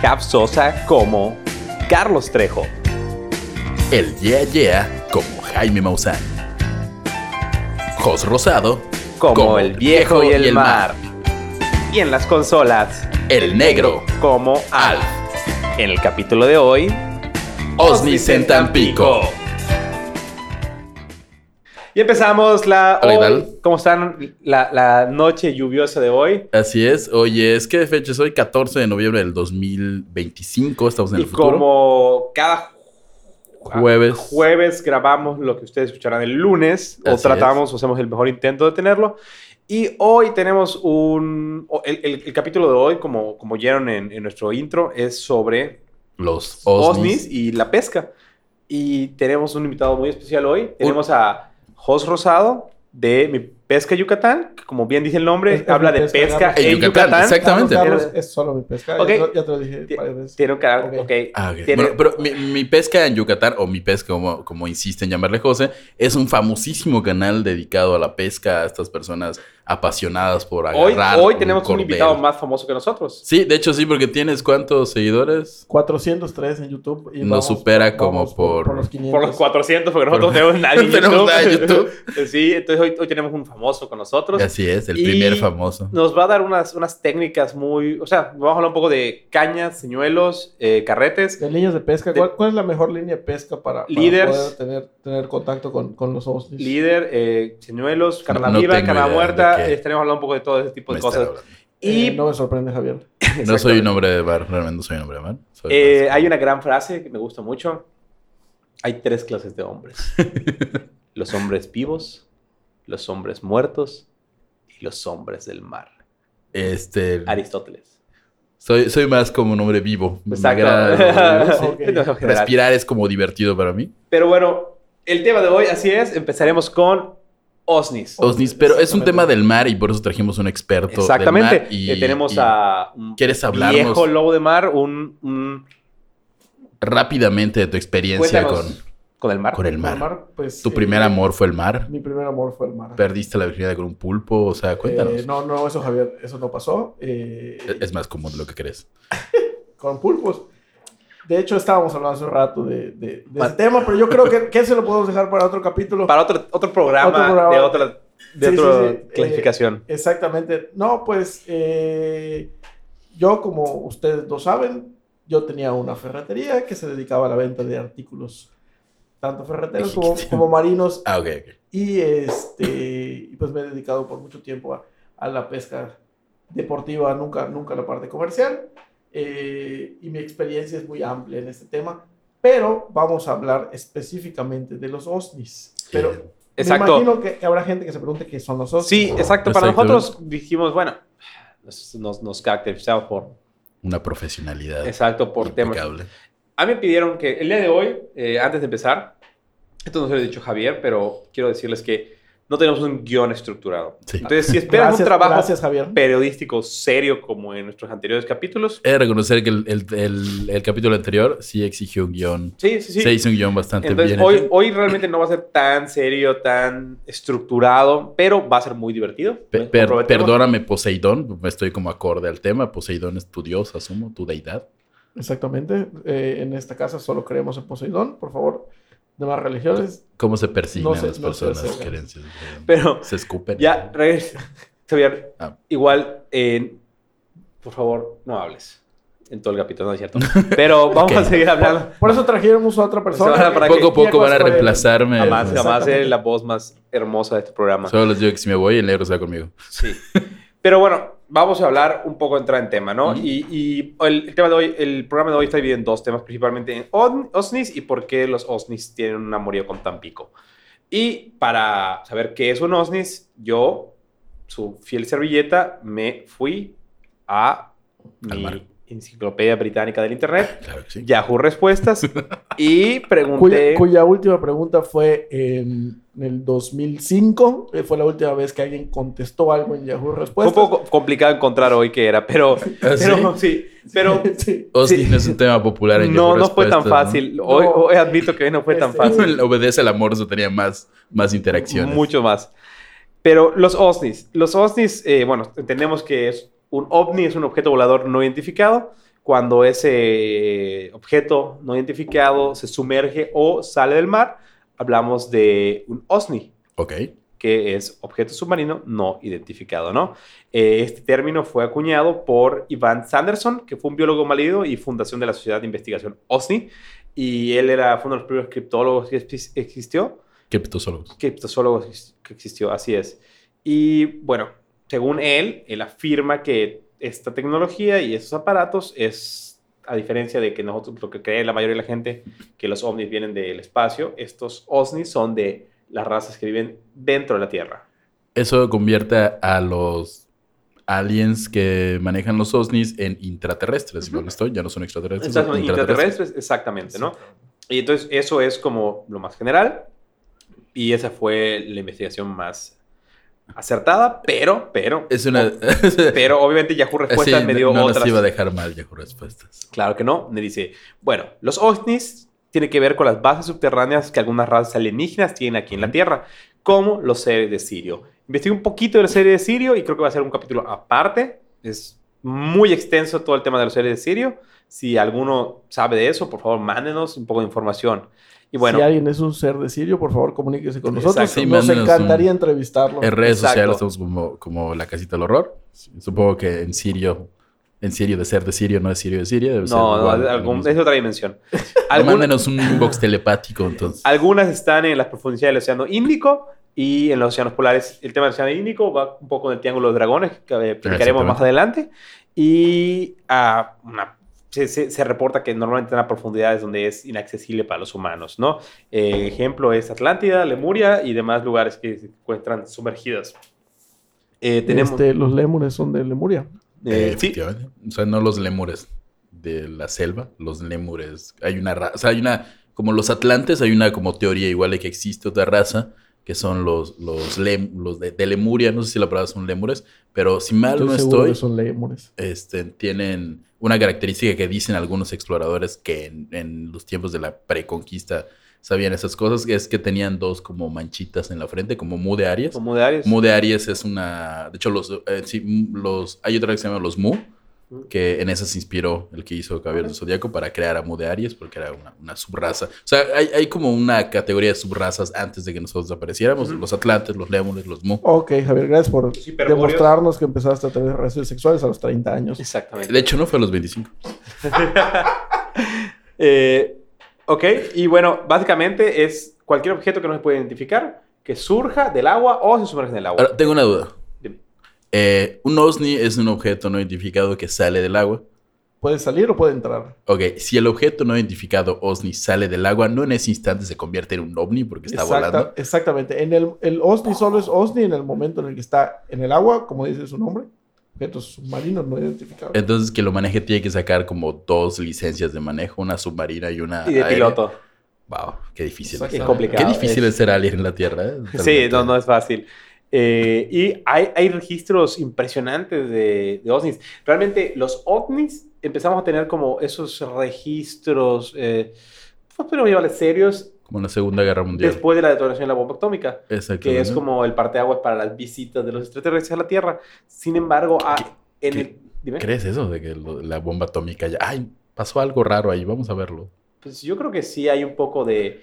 Cap Sosa como Carlos Trejo. El Yeah Yeah como Jaime Maussan. Jos Rosado Como, el viejo y el, mar. Y en las consolas, El negro como Alf. En el capítulo de hoy, Osnis en Tampico. Y empezamos la. Hola, ¿qué hoy-? ¿Cómo están? La, la noche lluviosa de hoy. Así es. Oye, es que de fecha es hoy 14 de noviembre del 2025. Estamos en Y el futuro. como cada Jueves. jueves grabamos lo que ustedes escucharán el lunes, o Así tratamos o hacemos el mejor intento de tenerlo. Y hoy tenemos un. o El, el- el capítulo de hoy, como, como oyeron en, en nuestro intro, es sobre Los OSNIs Osnis. y la pesca. Y tenemos un invitado muy especial hoy. Tenemos a Jos Rosado de Mi Pesca Yucatán, que como bien dice el nombre, Es- habla de Pesca, en Yucatán, Yucatán. exactamente. Carlos, Carlos, es solo mi pesca. Ok. Ya, te lo, dije varias veces. Tiene un canal, Ok. ok. Ah, ok. Tiene- Bueno, pero mi, mi pesca en Yucatán, o mi pesca, como, como insiste en llamarle José, es un famosísimo canal dedicado a la pesca, a estas personas apasionadas por Hoy, agarrar. hoy tenemos un invitado más famoso que nosotros. Sí, de hecho sí, porque tienes cuántos seguidores. 403 en YouTube. Y Nos supera como por- por los 500. Por los 400, porque nosotros Por- tenemos nadie en tenemos YouTube. nada en YouTube. sí, entonces hoy, hoy tenemos un famoso con nosotros. Así es, el Y- primer famoso. Nos va a dar unas, unas técnicas muy... O sea, vamos a hablar un poco de cañas, señuelos, eh, carretes. De líneas de pesca. De- ¿Cuál, cuál es la mejor línea de pesca para, para poder tener, tener contacto con, con los osnis? líder, eh, señuelos, carne No- no viva, carne muerta. Estaremos hablando un poco de todo ese tipo de cosas. Y Eh, no me sorprende, Javier. No soy un hombre de bar, realmente no soy un hombre de bar. Soy Eh, hay una gran frase que me gusta mucho. Hay tres clases de hombres. los hombres vivos, los hombres muertos y los hombres del mar. Este, Aristóteles. soy, soy más como un hombre vivo. Exacto. agrada sí. Respirar es como divertido para mí. Pero bueno, el tema de hoy, así es, empezaremos con OSNIs. Osnis, pero es un tema del mar y por eso trajimos un experto Exactamente. del mar. Y, Eh, tenemos y a un ¿Quieres hablarnos? viejo lobo de mar, un... un- rápidamente de tu experiencia cuéntanos, con, con el mar. con el mar. Mar, pues, Tu eh, primer amor fue el mar. Mi primer amor fue el mar. Perdiste la virginidad con un pulpo. O sea, cuéntanos. Eh, no, no, eso, Javier, eso no pasó. Eh, Es más común de lo que crees. con pulpos. De hecho, estábamos hablando hace un rato de, de- de ese tema, pero yo creo que, que se lo podemos dejar para otro capítulo. Para otro, otro programa, Otro programa. de otra, de Sí, otra sí, sí. clasificación. Exactamente. No, pues eh, yo, como ustedes lo saben, yo tenía una ferretería que se dedicaba a la venta de artículos, tanto ferreteros como, como marinos. Ah, ok, ok. Y este, pues me he dedicado por mucho tiempo a, a la pesca deportiva, nunca, nunca la parte comercial. Eh, y mi experiencia es muy amplia en este tema. Pero vamos a hablar específicamente de los OSNIs. Pero Exacto. me imagino que, que habrá gente que se pregunte qué son los OSNIs. Sí, exacto. Para nosotros dijimos, bueno, nos, nos, caracterizamos por, Una profesionalidad. exacto, por temas. impecable. A mí me pidieron que el día de hoy, eh, antes de empezar, esto no se lo he dicho Javier, pero quiero decirles que no tenemos un guion estructurado. Sí. Entonces, si esperas Gracias, un trabajo gracias, periodístico serio como en nuestros anteriores capítulos, He de reconocer que el, el- el- el capítulo anterior sí exigió un guion. sí, sí, sí. Se hizo un guion bastante Entonces, bien. hoy, hoy realmente no va a ser tan serio, tan estructurado, pero va a ser muy divertido. Pe- per- perdóname, Poseidón. Estoy como acorde al tema. Poseidón es tu dios, asumo, tu deidad. Exactamente. Eh, en esta casa solo creemos en Poseidón. Por favor, demás religiones. ¿Cómo se persignan No sé- las no sé personas hacer. creencias? Pero Se escupen. ya, regresa. Javier, Ah. igual, eh, por favor, no hables en todo el capítulo, ¿no es cierto? Pero vamos Ok. a seguir hablando. Por eso trajéramos a otra persona. Para- para Poco a poco van a reemplazarme. Jamás, jamás seré la voz más hermosa de este programa. Solo les digo que si me voy, el negro se va conmigo. Sí. Pero bueno, vamos a hablar un poco, entrar en tema, ¿no? Y, y el, el tema de hoy, el programa de hoy está dividido en dos temas, principalmente en on- OSNIs y por qué los OSNIs tienen un amorío con Tampico. Y para saber qué es un OSNIs, yo, su fiel servilleta, me fui a Al mi mar. enciclopedia británica del internet, Claro que sí. Yahoo Respuestas, y Cuya, pregunté... cuya última pregunta fue en el 2005. eh, Fue la última vez que alguien contestó algo en Yahoo Fue un Respuestas. poco complicado encontrar hoy qué era, pero... ¿Ah, sí? pero sí, pero... Sí. Osni Sí. no es un tema popular en No, Yahoo no fue tan Respuestas, ¿no? fácil. Hoy, No. hoy admito que hoy no fue tan Este, fácil. Obedece al amor, eso tenía más, más interacciones. Mucho más. Pero los OSNIs. Los OSNIs, eh, bueno, entendemos que es un OVNI, es un objeto volador no identificado. cuando ese objeto no identificado se sumerge o sale del mar, hablamos de un OSNI, Ok. que es objeto submarino no identificado, ¿no? Eh, este término fue acuñado por Ivan Sanderson, que fue un biólogo malido y fundación de la Sociedad de Investigación OSNI, y él era fue uno de los primeros criptólogos que exis- existió, Criptozoólogos. criptozoólogo que existió, así es. Y bueno, según él, él afirma que esta tecnología y esos aparatos es, a diferencia de que nosotros, lo que cree la mayoría de la gente, que los ovnis vienen del espacio, estos OSNIs son de las razas que viven dentro de la Tierra. Eso convierte a- los aliens que manejan los OSNIs en intraterrestres. Igual estoy, ya no son extraterrestres. son Exactamente, intraterrestres, exactamente, ¿no? Y entonces eso es como lo más general. Y esa fue la investigación más acertada, pero, pero, Es una. pero obviamente Yahoo Respuestas Sí, me dio no otras. nos iba a dejar mal Yahoo Respuestas. Claro que no. Me dice, bueno, los ovnis tienen que ver con las bases subterráneas que algunas razas alienígenas tienen aquí en la Tierra, como los seres de Sirio. Investigué un poquito de los seres de Sirio y creo que va a ser un capítulo aparte. Es muy extenso todo el tema de los seres de Sirio. Si alguno sabe de eso, por favor, mándenos un poco de información. Y bueno, si alguien es un ser de Sirio, por favor, comuníquese con nosotros. Nos encantaría un- entrevistarlo. En redes Exacto. sociales somos como, como la casita del horror. Supongo que en Sirio, en Sirio de ser de Sirio, no es Sirio de Siria. Debe ser no, no, igual, algún- es otra dimensión. Mándenos un inbox telepático entonces. Algunas están en las profundidades del Océano Índico y en los océanos polares. El tema del Océano Índico va un poco en el Triángulo de Dragones, que eh, explicaremos más adelante. Y ah, una- se, se- se reporta que normalmente están a profundidades donde es inaccesible para los humanos, ¿no? Eh, ejemplo es Atlántida, Lemuria y demás lugares que se encuentran sumergidos. Eh, tenemos... Este, los lémures son de Lemuria. eh, Eh, sí, efectivamente. O sea, no los lémures de la selva, los lémures. Hay una raza, o sea, hay una, como los atlantes, hay una como teoría igual de que existe otra raza, que son los, los, lem- los de, de Lemuria, no sé si la palabra son lémures, pero si mal Estoy no estoy, que son lémures. este, tienen una característica que dicen algunos exploradores que en, en los tiempos de la preconquista sabían esas cosas, que es que tenían dos como manchitas en la frente, como mu de Aries. como de Aries. Mu de Aries es una. De hecho, los, eh, sí, los, hay otra que se llama los Mu, que en esa se inspiró el que hizo Caballero del Zodíaco para crear a Mu de Aries, porque era una, una subraza. O sea, hay, hay como una categoría de subrazas antes de que nosotros apareciéramos: los Atlantes, los Lémures, los Mu. Ok, Javier, gracias por demostrarnos que empezaste a tener relaciones sexuales a los 30 años. Exactamente. De hecho, no fue a los 25. Eh, ok, y bueno, básicamente es cualquier objeto que no se puede identificar que surja del agua o se sumerge en el agua. Ahora, tengo una duda. Eh, un OSNI es un objeto no identificado que sale del agua. ¿Puede salir o puede entrar? Ok, si el objeto no identificado OSNI sale del agua, no en ese instante se convierte en un ovni porque está Exacta- volando. Exactamente. En el, el OSNI solo es OSNI en el momento en el que está en el agua, como dice su nombre. Objetos submarinos no identificados. Entonces, que lo maneje tiene que sacar como dos licencias de manejo, una submarina y una. y de aérea. piloto. Wow, qué difícil. Es complicado. Qué difícil es- es ser alien en la Tierra. ¿eh? Sí, no, no es fácil. Eh, y hay, hay registros impresionantes de, de ovnis. Realmente los ovnis empezamos a tener como esos registros, eh, pues podemos llamarles serios, Como en la Segunda Guerra Mundial. después de la detonación de la bomba atómica. Exacto. que es como el parteaguas para las visitas de los extraterrestres a la Tierra. Sin embargo, ah, en el... dime. ¿Crees eso de que lo- la bomba atómica ya. Ay, pasó algo raro ahí, vamos a verlo. Pues yo creo que sí hay un poco de...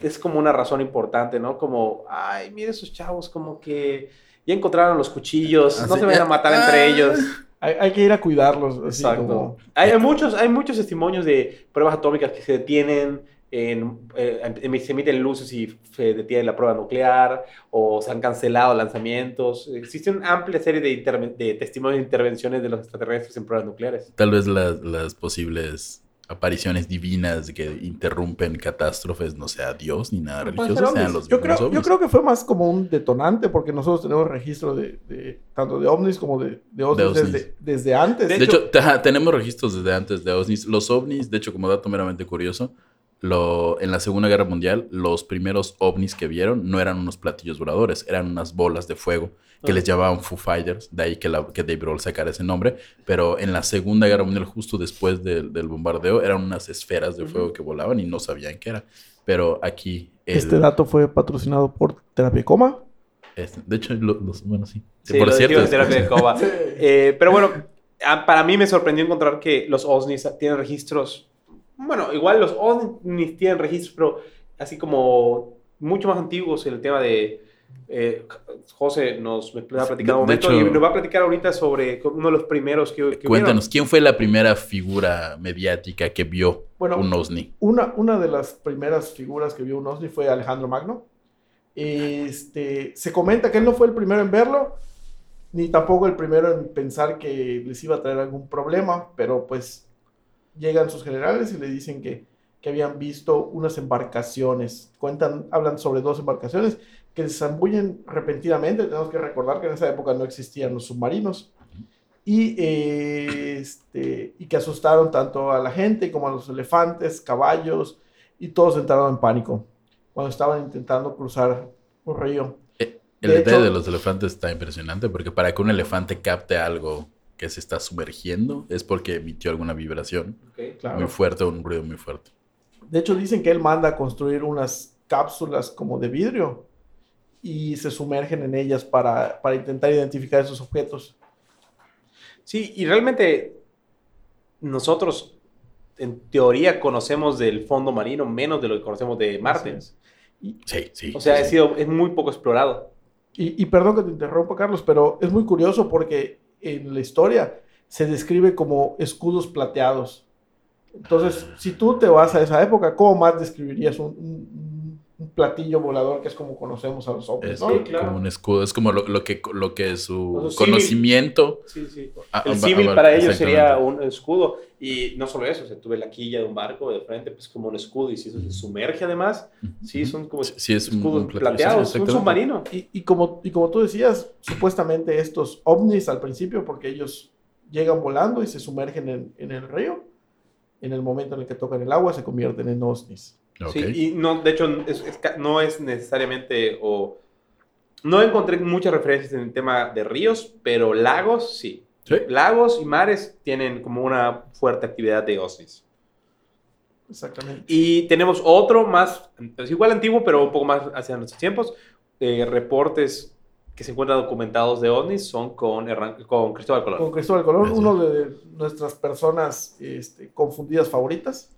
Es como una razón importante, ¿no? Como, ay, mire esos chavos, como que ya encontraron los cuchillos, no se vayan a ah, matar ah. entre ellos. Hay, hay que ir a cuidarlos. Así Exacto. como- Hay, hay muchos, hay muchos testimonios de pruebas atómicas que se detienen, en, eh, em- se emiten luces y se detiene la prueba nuclear, o se han cancelado lanzamientos. Existe una amplia serie de, testimonios de intervenciones de los extraterrestres en pruebas nucleares. Tal vez las, las posibles apariciones divinas que interrumpen catástrofes no sea Dios ni nada religioso, sean los Yo creo, yo creo que fue más como un detonante porque nosotros tenemos registro de, de- tanto de ovnis como de, de ovnis. Desde, desde antes. De hecho- tenemos registros desde antes de ovnis. Los ovnis, de hecho, como dato meramente curioso, lo, en la Segunda Guerra Mundial, los primeros ovnis que vieron no eran unos platillos voladores, eran unas bolas de fuego que les llamaban Foo Fighters, de ahí que, la, que Dave Grohl sacara ese nombre. Pero en la Segunda Guerra Mundial, justo después del, del bombardeo, eran unas esferas de fuego que volaban y no sabían qué era. Pero aquí... el- Este dato fue patrocinado por Terapia Coma. este- de hecho, los, bueno, sí. Sí, Por lo cierto, en terapia de Cova. Eh, pero bueno, para mí me sorprendió encontrar que los OSNIs tienen registros. Bueno, igual los OSNIs tienen registros, pero así como mucho más antiguos en el tema de. Eh, José nos va a platicar un momento hecho- y nos va a platicar ahorita sobre uno de los primeros que, que Cuéntanos, ¿quién fue la primera figura mediática que vio Bueno, un OVNI? Una, una de las primeras figuras que vio un OSNI fue Alejandro Magno. Este, se comenta que él no fue el primero en verlo, ni tampoco el primero en pensar que les iba a traer algún problema, pero pues llegan sus generales y le dicen que, que habían visto unas embarcaciones. Cuentan, hablan sobre dos embarcaciones que se zambullen repentinamente. Tenemos que recordar que en esa época no existían los submarinos. Y, eh, este, y que asustaron tanto a la gente como a los elefantes, caballos, y todos entraron en pánico cuando estaban intentando cruzar un río. El de detalle hecho- de los elefantes está impresionante porque para que un elefante capte algo que se está sumergiendo es porque emitió alguna vibración Ok. Claro. muy fuerte o un ruido muy fuerte. De hecho, dicen que él manda a construir unas cápsulas como de vidrio y se sumergen en ellas para, para intentar identificar esos objetos. Sí, y realmente nosotros en teoría conocemos del fondo marino menos de lo que conocemos de Marte. Y, Sí, sí. O sea, sí, ha sido, es muy poco explorado. y- y perdón que te interrumpa, Carlos, pero es muy curioso porque en la historia se describe como escudos plateados. Entonces, si tú te vas a esa época, ¿cómo más describirías un, un- un platillo volador que es como conocemos a los ovnis? Es ¿no? Sí, claro. como un escudo, es como lo, lo que, lo que su Los símil. conocimiento. Sí, sí. Ah, El ah, símil ah, para ellos sería un escudo. Y no solo eso, o sea, tuve la quilla de un barco de frente, pues como un escudo. Y si eso se sumerge además, sí, son como Sí, sí, es escudos un plateados, sí, un submarino. Y, y como, y como tú decías, supuestamente estos ovnis al principio, porque ellos llegan volando y se sumergen en, en el río, en el momento en el que tocan el agua se convierten en ovnis. Sí, y no, de hecho, es- no es necesariamente o... No encontré muchas referencias en el tema de ríos, pero lagos sí. Sí. Lagos y mares tienen como una fuerte actividad de OSNIs. Exactamente. Y tenemos otro más, es igual antiguo, pero un poco más hacia nuestros tiempos. eh, reportes que se encuentran documentados de OVNIs son con, Hernán- con Cristóbal Colón. Con Cristóbal Colón, uno de nuestras personas este, confundidas favoritas,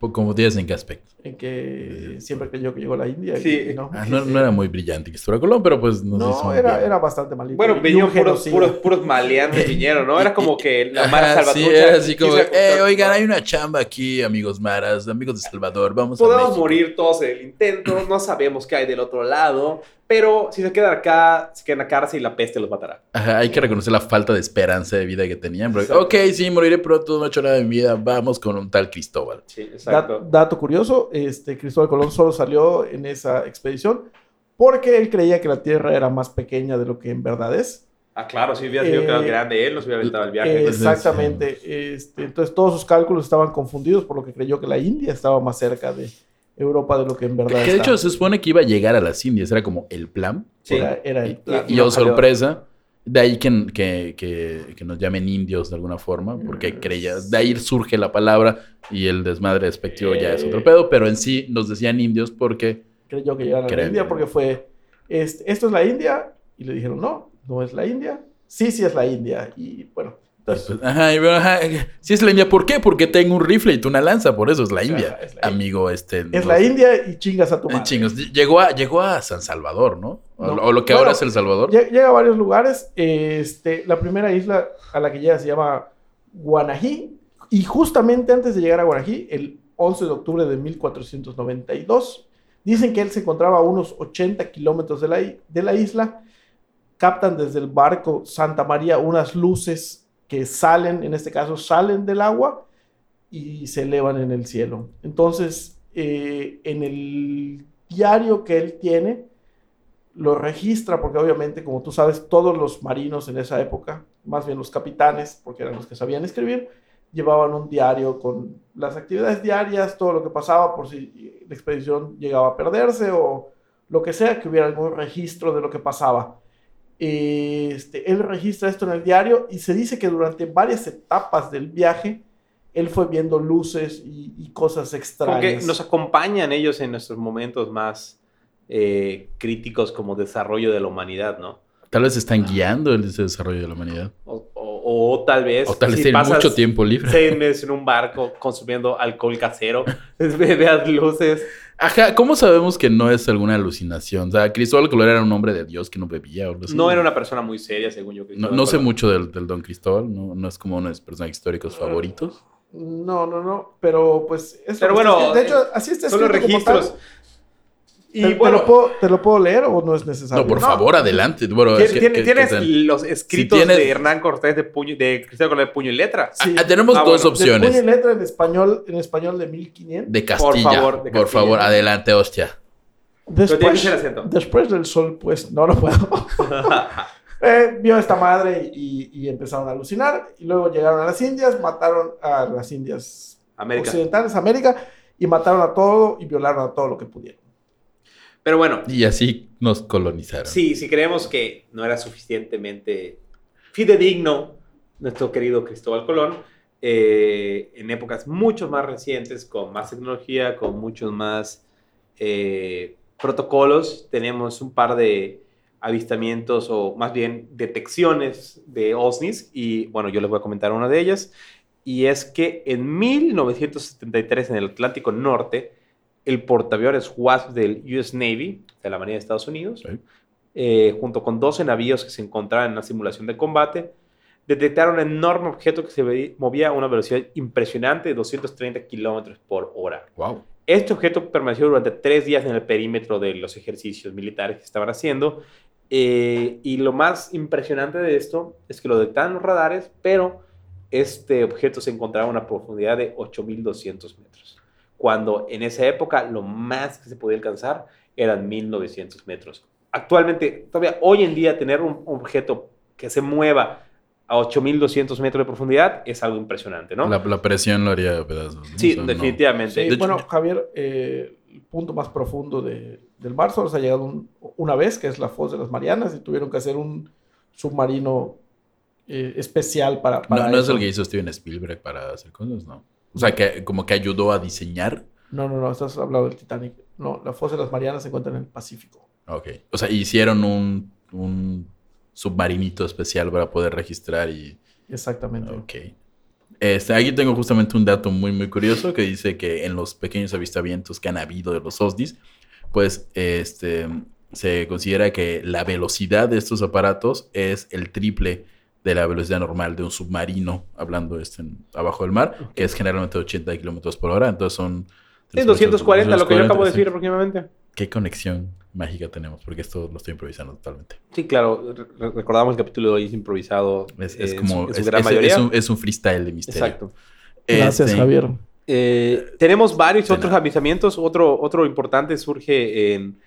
Como dices, ¿en qué aspecto? En que siempre creyó que llegó a la India. Sí. y no, Ah, no, no era muy brillante Cristóbal Colón, pero pues nos hizo No, un era, era bastante malito. Bueno, vinieron puros, puros, puros maleantes vinieron, ¿no? Era como que la Mara sí, Salvatrucha. era así como, eh, oigan, hay una chamba aquí, amigos maras, amigos de Salvador, vamos a Podemos morir todos en el intento, no sabemos qué hay del otro lado, pero si se quedan acá, se quedan en la cárcel y la peste los matará. Ajá, hay que reconocer la falta de esperanza de vida que tenían. porque, ok, sí, moriré pronto, no he hecho nada de mi vida, vamos con un tal Cristóbal. Sí, Da- exacto. dato curioso, este, Cristóbal Colón solo salió en esa expedición porque él creía que la Tierra era más pequeña de lo que en verdad es. Ah, claro, si hubiera sido Eh, quedado grande él, nos hubiera aventado el viaje. Eh, Exactamente. Este, entonces todos sus cálculos estaban confundidos por lo que creyó que la India estaba más cerca de Europa de lo que en verdad Que de está. hecho se supone que iba a llegar a las Indias, era como el plan. Sí. Era, era el plan. Y no oh, salió. sorpresa, de ahí que, que, que- que nos llamen indios de alguna forma, porque Mm, creía, de ahí surge la palabra y el desmadre despectivo ya es otro pedo, pero en sí nos decían indios porque Creyó que llegaran a la. India porque fue, este, esto es la India. Y le dijeron, no, no es la India. Sí, sí es la India. Y bueno, ajá, y ajá, si es la India, ¿por qué? Porque tengo un rifle y tú una lanza, por eso es la O sea, India. es la Amigo, este. es no la. India y chingas a tu Eh, madre. chingos, llegó a, llegó a San Salvador, ¿no? O, No. o lo que Bueno, ahora es El Salvador. Lle- Llega a varios lugares. Este, la primera isla a la que llega se llama Guanají. Y justamente antes de llegar a Guanají, el 11 de octubre de 1492, dicen que él se encontraba a unos 80 kilómetros de la, de la isla. Captan desde el barco Santa María unas luces que salen, en este caso, salen del agua y se elevan en el cielo. Entonces, eh, en el diario que él tiene, lo registra porque obviamente, como tú sabes, todos los marinos en esa época, más bien los capitanes, porque eran los que sabían escribir, llevaban un diario con las actividades diarias, todo lo que pasaba por si la expedición llegaba a perderse o lo que sea, que hubiera algún registro de lo que pasaba. Este, él registra esto en el diario y se dice que durante varias etapas del viaje, él fue viendo luces y, y cosas extrañas. que nos acompañan ellos en nuestros momentos más eh, críticos como desarrollo de la humanidad, ¿no? Tal vez están guiando el ese desarrollo de la humanidad. O, o- O tal vez. O tal vez si pasas mucho tiempo libre. Seis meses en un barco consumiendo alcohol casero, veas luces. Ajá, ¿cómo sabemos que no es alguna alucinación? O sea, Cristóbal Colón era un hombre de Dios que no bebía o algo así. No era una persona muy seria, según yo. No, Cristóbal no sé mucho del, del Don Cristóbal, no, no es como uno de mis personajes históricos favoritos. No, no, no. Pero pues. Es Pero bueno, escrito. de hecho, así está Son los como tal. Y ¿Te, te bueno, lo puedo, ¿Te lo puedo leer o no es necesario? No, por favor, adelante. Bueno, ¿tien- es que- tien- que- tienes que los escritos tienes- de Hernán Cortés de, puño, de Cristóbal Colón de puño y letra? Sí. Ah, tenemos Ah, dos bueno. De puño y opciones. letra en español, en español de 1500. De Castilla. favor, Por favor, Castilla. adelante, hostia. Pero tiene que Después, del sol, pues no lo puedo. Eh, vio a esta madre y, y empezaron a alucinar. Y luego llegaron a las Indias, mataron a las Indias América. occidentales, América, y mataron a todo y violaron a todo lo que pudieron. Pero bueno, Y así nos colonizaron. sí, si creemos que no era suficientemente fidedigno nuestro querido Cristóbal Colón, eh, en épocas mucho más recientes, con más tecnología, con muchos más eh, protocolos, tenemos un par de avistamientos o más bien detecciones de OSNIs y bueno, yo les voy a comentar una de ellas y es que en 1973 en el Atlántico Norte el portaaviones WASP del US Navy de la Marina de Estados Unidos Sí. eh, junto con 12 navíos que se encontraban en una simulación de combate detectaron un enorme objeto que se movía a una velocidad impresionante de 230 kilómetros por hora. Wow. Este objeto permaneció durante tres días en el perímetro de los ejercicios militares que estaban haciendo. eh, y lo más impresionante de esto es que lo detectaban los radares, pero este objeto se encontraba a una profundidad de 8.200 metros. Cuando en esa época lo más que se podía alcanzar eran 1.900 metros. Actualmente, todavía hoy en día, tener un objeto que se mueva a 8.200 metros de profundidad es algo impresionante, ¿no? La, la presión lo haría pedazos. ¿no? Sí, O sea, no- definitivamente. Sí, De hecho, bueno, Javier, eh, el punto más profundo de- del mar solo se ha llegado un- una vez, que es la Foz de las Marianas, y tuvieron que hacer un submarino eh, especial para, para No, no es el que hizo Steven Spielberg para hacer cosas, ¿no? O sea, que como que ayudó a diseñar. No, no, no, estás hablando del Titanic. No, la Foz de las Marianas se encuentra en el Pacífico. Ok. O sea, hicieron un, un submarinito especial para poder registrar y... Exactamente. Ok. Este, aquí tengo justamente un dato muy, muy curioso que dice que en los pequeños avistamientos que han habido de los OSNIs, pues este, se considera que la velocidad de estos aparatos es el triple de la velocidad normal de un submarino, hablando este, en- abajo del mar, que es generalmente 80 kilómetros por hora. Entonces son... Es 240, lo que yo acabo de 240, decir sí. aproximadamente. ¿Qué conexión mágica tenemos? Porque esto lo estoy improvisando totalmente. Sí, claro. re- recordamos el capítulo de hoy es improvisado. Es, eh, en como... su- en su es, gran mayoría. un, es un freestyle de misterio. Exacto. Gracias, Este, Javier. Eh, tenemos varios De otros nada. avistamientos. Otro, otro importante surge en,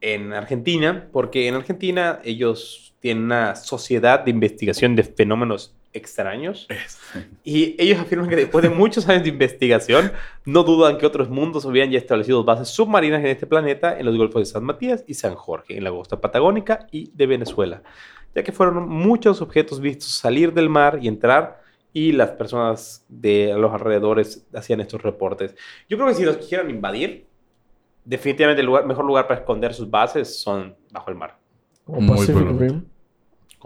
en Argentina, porque en Argentina ellos tienen una sociedad de investigación de fenómenos extraños. Y ellos afirman que después de muchos años de investigación, no dudan que otros mundos hubieran ya establecido bases submarinas en este planeta, en los golfos de San Matías y San Jorge, en la costa patagónica y de Venezuela, ya que fueron muchos objetos vistos salir del mar y entrar, y las personas de los alrededores hacían estos reportes. Yo creo que si los quisieran invadir, definitivamente el lugar- mejor lugar para esconder sus bases son bajo el mar, Como muy Pacific. Rim.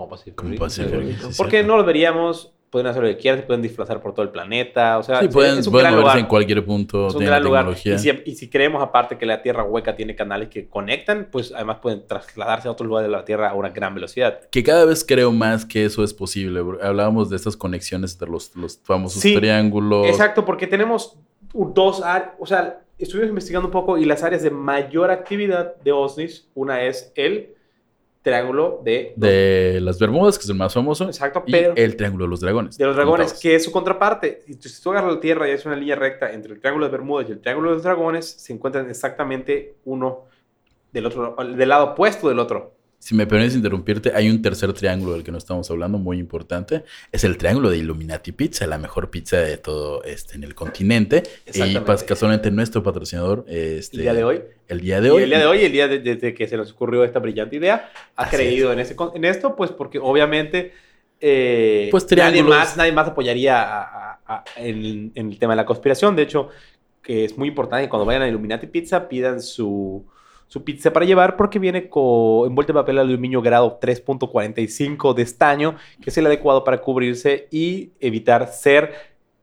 Como Pacific Como Rim. Pacific Rim, sí, Porque no los veríamos, pueden hacer lo que quieran, se pueden disfrazar por todo el planeta, o sea, Sí, pueden, es un pueden gran moverse lugar. en cualquier punto, Es un gran lugar. tecnología. Y si, y si creemos aparte que la Tierra hueca tiene canales que conectan, pues además pueden trasladarse a otros lugares de la Tierra a una gran velocidad. Que cada vez creo más que eso es posible. Hablábamos de estas conexiones entre los, los famosos Sí, triángulos. Exacto, porque tenemos dos áreas, o sea, estuvimos investigando un poco y las áreas de mayor actividad de OSNIs, una es el triángulo de, De las Bermudas, que es el más famoso. exacto, Y pero el triángulo de los dragones. de los dragones, que es su contraparte. Y si tú agarras la Tierra y es una línea recta entre el triángulo de Bermudas y el triángulo de los dragones, se encuentran exactamente uno del otro, del lado opuesto del otro. Si me permites interrumpirte, hay un tercer triángulo del que no estamos hablando, muy importante. Es el triángulo de Illuminati Pizza, la mejor pizza de todo este en el continente. Y pas- casualmente nuestro patrocinador, este, El día de hoy. El día de Y hoy. el día de hoy, el día de- desde que se nos ocurrió esta brillante idea, ha Así creído en, ese, en esto, pues porque obviamente eh, Pues nadie, más, nadie más apoyaría a- a- a- en, en el tema de la conspiración. De hecho, que es muy importante que cuando vayan a Illuminati Pizza pidan su, su pizza para llevar porque viene con, envuelta en papel aluminio grado 3.45 de estaño, que es el adecuado para cubrirse y evitar ser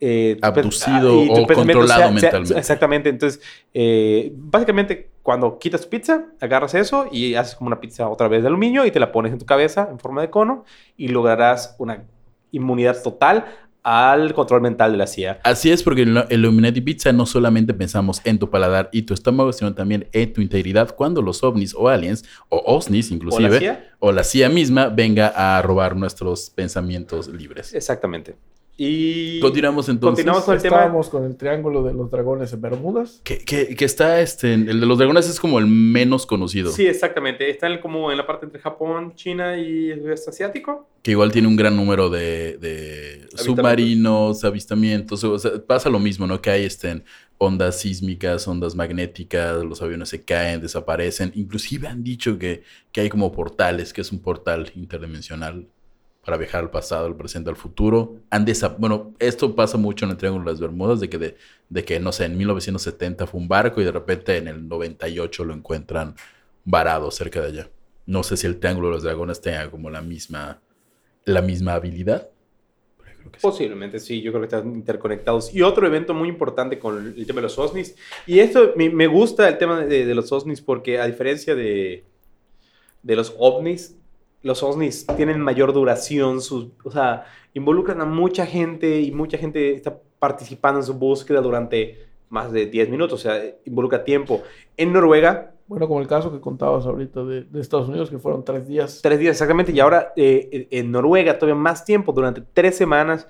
eh, Abducido y tu o controlado sea- sea- mentalmente. exactamente. Entonces, eh, básicamente, cuando quitas tu pizza, agarras eso y haces como una pizza otra vez de aluminio y te la pones en tu cabeza en forma de cono y lograrás una inmunidad total al control mental de la CIA. Así es, porque en la Illuminati Pizza no solamente pensamos en tu paladar y tu estómago, sino también en tu integridad cuando los ovnis o aliens, o OSNIs ¿O la inclusive, CIA? o la CIA misma venga a robar nuestros pensamientos libres. Exactamente. Y Continuamos entonces. Continuamos con el tema. Estábamos con el triángulo de los dragones en Bermudas. Que, que- que está este, el de los dragones es como el menos conocido. Sí, exactamente. Está en- como en la parte entre Japón, China y el sudeste asiático. Que igual tiene un gran número de, de submarinos, avistamientos. O sea, pasa lo mismo, ¿no? Que hay este, ondas sísmicas, ondas magnéticas, los aviones se caen, desaparecen. Inclusive han dicho que, que hay como portales, que es un portal interdimensional para viajar al pasado, al presente, al futuro. Han bueno, esto pasa mucho en el Triángulo de las Bermudas, de que, de, de que, no sé, en 1970 fue un barco y de repente en el 98 lo encuentran varado cerca de allá. No sé si el Triángulo de los Dragones tenga como la misma, la misma habilidad. Sí. Posiblemente sí, yo creo que están interconectados. Y otro evento muy importante con el tema de los OSNIs. Y esto me, me gusta el tema de, de los OSNIs porque a diferencia de, de los OVNIs, los OSNIs tienen mayor duración, sus, o sea, involucran a mucha gente y mucha gente está participando en su búsqueda durante más de 10 minutos, o sea, involucra tiempo. En Noruega, Bueno, como el caso que contabas ahorita de, de Estados Unidos, que fueron tres días. Tres días exactamente. Y ahora eh, en Noruega todavía más tiempo, durante tres semanas,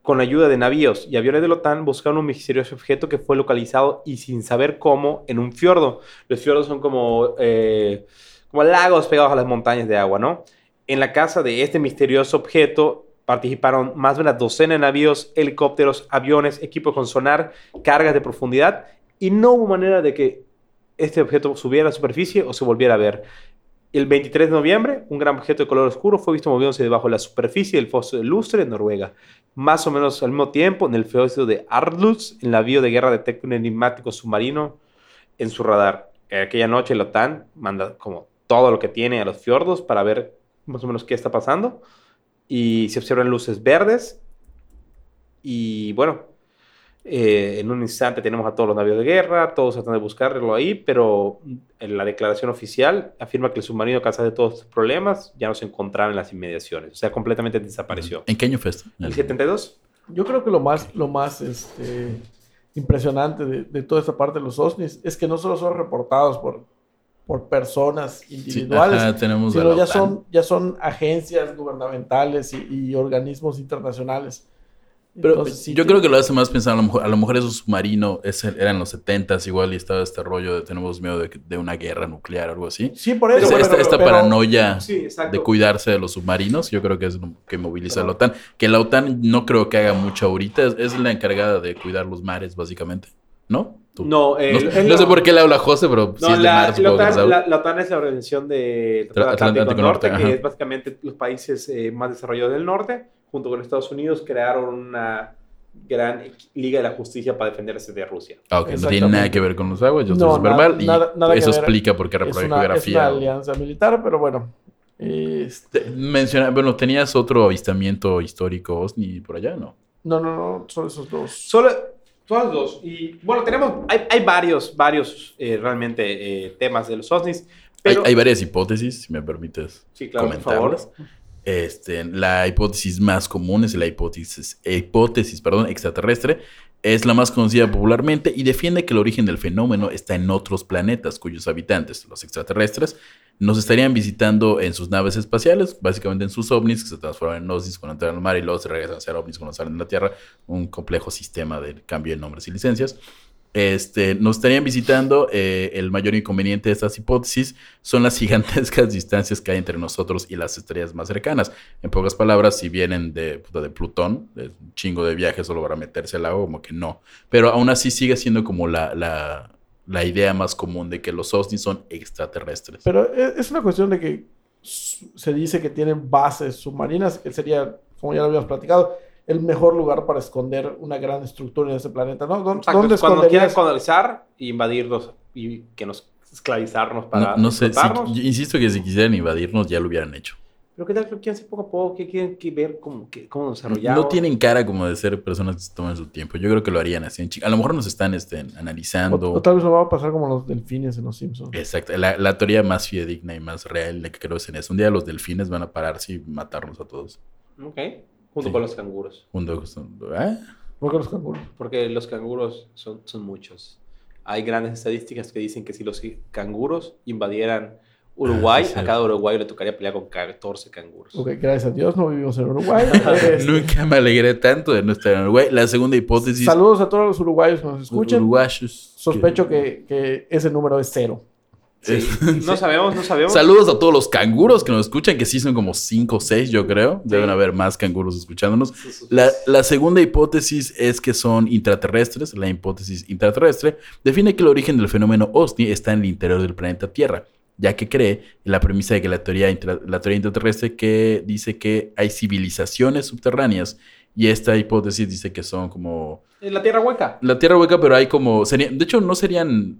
con la ayuda de navíos y aviones de la OTAN, buscaron un misterioso objeto que fue localizado y sin saber cómo en un fiordo. Los fiordos son como, eh, como lagos pegados a las montañas de agua, ¿no? En la casa de este misterioso objeto participaron más de una docena de navíos, helicópteros, aviones, equipos con sonar, cargas de profundidad y no hubo manera de que este objeto subiera a la superficie o se volviera a ver. El 23 de noviembre, un gran objeto de color oscuro fue visto moviéndose debajo de la superficie del foso de Lustre en Noruega. Más o menos al mismo tiempo, en el feocio de Ardluz, el navío de guerra detecta un enigmático submarino en su radar. Aquella noche la OTAN manda como todo lo que tiene a los fiordos para ver más o menos qué está pasando. Y se observan luces verdes. Y bueno, eh, en un instante tenemos a todos los navíos de guerra, todos tratan de buscarlo ahí, pero en la declaración oficial afirma que el submarino, a causa de todos estos problemas, ya no se encontraba en las inmediaciones. O sea, completamente desapareció. ¿En qué año fue esto? ¿El 72? Yo creo que lo más, lo más este, impresionante de, de toda esta parte de los OSNIs es que no solo son reportados por, por personas Sí, individuales, ajá, tenemos a sino ya son, ya son agencias gubernamentales y, y organismos internacionales. Pero Entonces, sí yo creo que lo hace más pensar, a lo mejor, a lo mejor esos submarinos es- eran los 70s igual y estaba este rollo de tenemos miedo de, de una guerra nuclear o algo así. Sí, por eso. Esta, pero- esta- esta pero- paranoia Sí, de cuidarse de los submarinos, yo creo que es lo que moviliza a la OTAN. Que la OTAN no creo que haga mucho ahorita, es, es la encargada de cuidar los mares, básicamente. ¿No? Tú- No, No, el- no sé por qué le habla José, pero sí No, es de la, mar, la supongo que OTAN, la- la OTAN es la organización Tratado Atlántico Atlántico Norte, Norte, que es básicamente los países eh, más desarrollados del norte, junto con Estados Unidos, crearon una gran liga de la justicia para defenderse de Rusia. Ah, ok, no tiene nada que ver con los aguas, yo No, estoy súper nada- mal y nada- nada eso explica por qué reprobé una, es geografía. una alianza militar, pero bueno. este, Te- Menciona, bueno, ¿tenías otro avistamiento histórico OSNI por allá, no? no, no, no, son esos dos. Solo, los dos. Y bueno, tenemos, hay, hay varios, varios eh, realmente eh, temas de los OSNIs, pero... Hay, hay varias hipótesis, si me permites sí, claro, por favor. Este, la hipótesis más común es la hipótesis, hipótesis perdón, extraterrestre. Es la más conocida popularmente y defiende que el origen del fenómeno está en otros planetas cuyos habitantes, los extraterrestres, nos estarían visitando en sus naves espaciales, básicamente en sus ovnis, que se transforman en ovnis cuando entran al mar y luego se regresan a ser ovnis cuando salen de la Tierra, un complejo sistema de cambio de nombres y licencias. Este, nos estarían visitando. eh, el mayor inconveniente de estas hipótesis son las gigantescas distancias que hay entre nosotros y las estrellas más cercanas. En pocas palabras, si vienen de, de Plutón, de un chingo de viajes solo para meterse al agua, como que no. Pero aún así sigue siendo como la, la, la idea más común de que los ovnis son extraterrestres. Pero e- es una cuestión de que se dice que tienen bases submarinas, que sería, como ya lo habíamos platicado, el mejor lugar para esconder una gran estructura en este planeta, ¿no? ¿Dó- Exacto, ¿Dónde cuando quieran colonizar e invadirlos y que nos esclavizarnos para No, no sé, si- explotarnos. yo insisto que si quisieran invadirnos ya lo hubieran hecho. Pero qué tal que lo quieren hacer poco a poco, que quieren que ver cómo, que, cómo nos desarrollamos. No tienen cara como de ser personas que se toman su tiempo. Yo creo que lo harían así A lo mejor nos están este, analizando. o tal vez nos va a pasar como los delfines en los Simpsons. Exacto. La, la teoría más fidedigna y más real de que creo es en eso. Un día los delfines van a pararse y matarnos a todos. Ok. Junto Sí. con los canguros. Junto con- ¿eh? ¿Por qué los canguros? Porque los canguros son, son muchos. Hay grandes estadísticas que dicen que si los canguros invadieran Uruguay, Ah, sí, a cada uruguayo le tocaría pelear con 14 canguros. Ok, gracias a Dios no vivimos en Uruguay. Este, Nunca me alegré tanto de no estar en Uruguay. La segunda hipótesis. Saludos a todos los uruguayos que nos escuchan. Uruguayos. Sospecho que, que ese número es cero. Sí. No sabemos, no sabemos. Saludos a todos los canguros que nos escuchan, que sí son como 5 o 6, yo creo. Deben Sí. haber más canguros escuchándonos. La, la segunda hipótesis es que son intraterrestres. La hipótesis intraterrestre define que el origen del fenómeno OSNI está en el interior del planeta Tierra, ya que cree en la premisa de que la teoría, intra- la teoría intraterrestre que dice que hay civilizaciones subterráneas y esta hipótesis dice que son como la tierra hueca. la Tierra hueca, pero hay como serían, de hecho no serían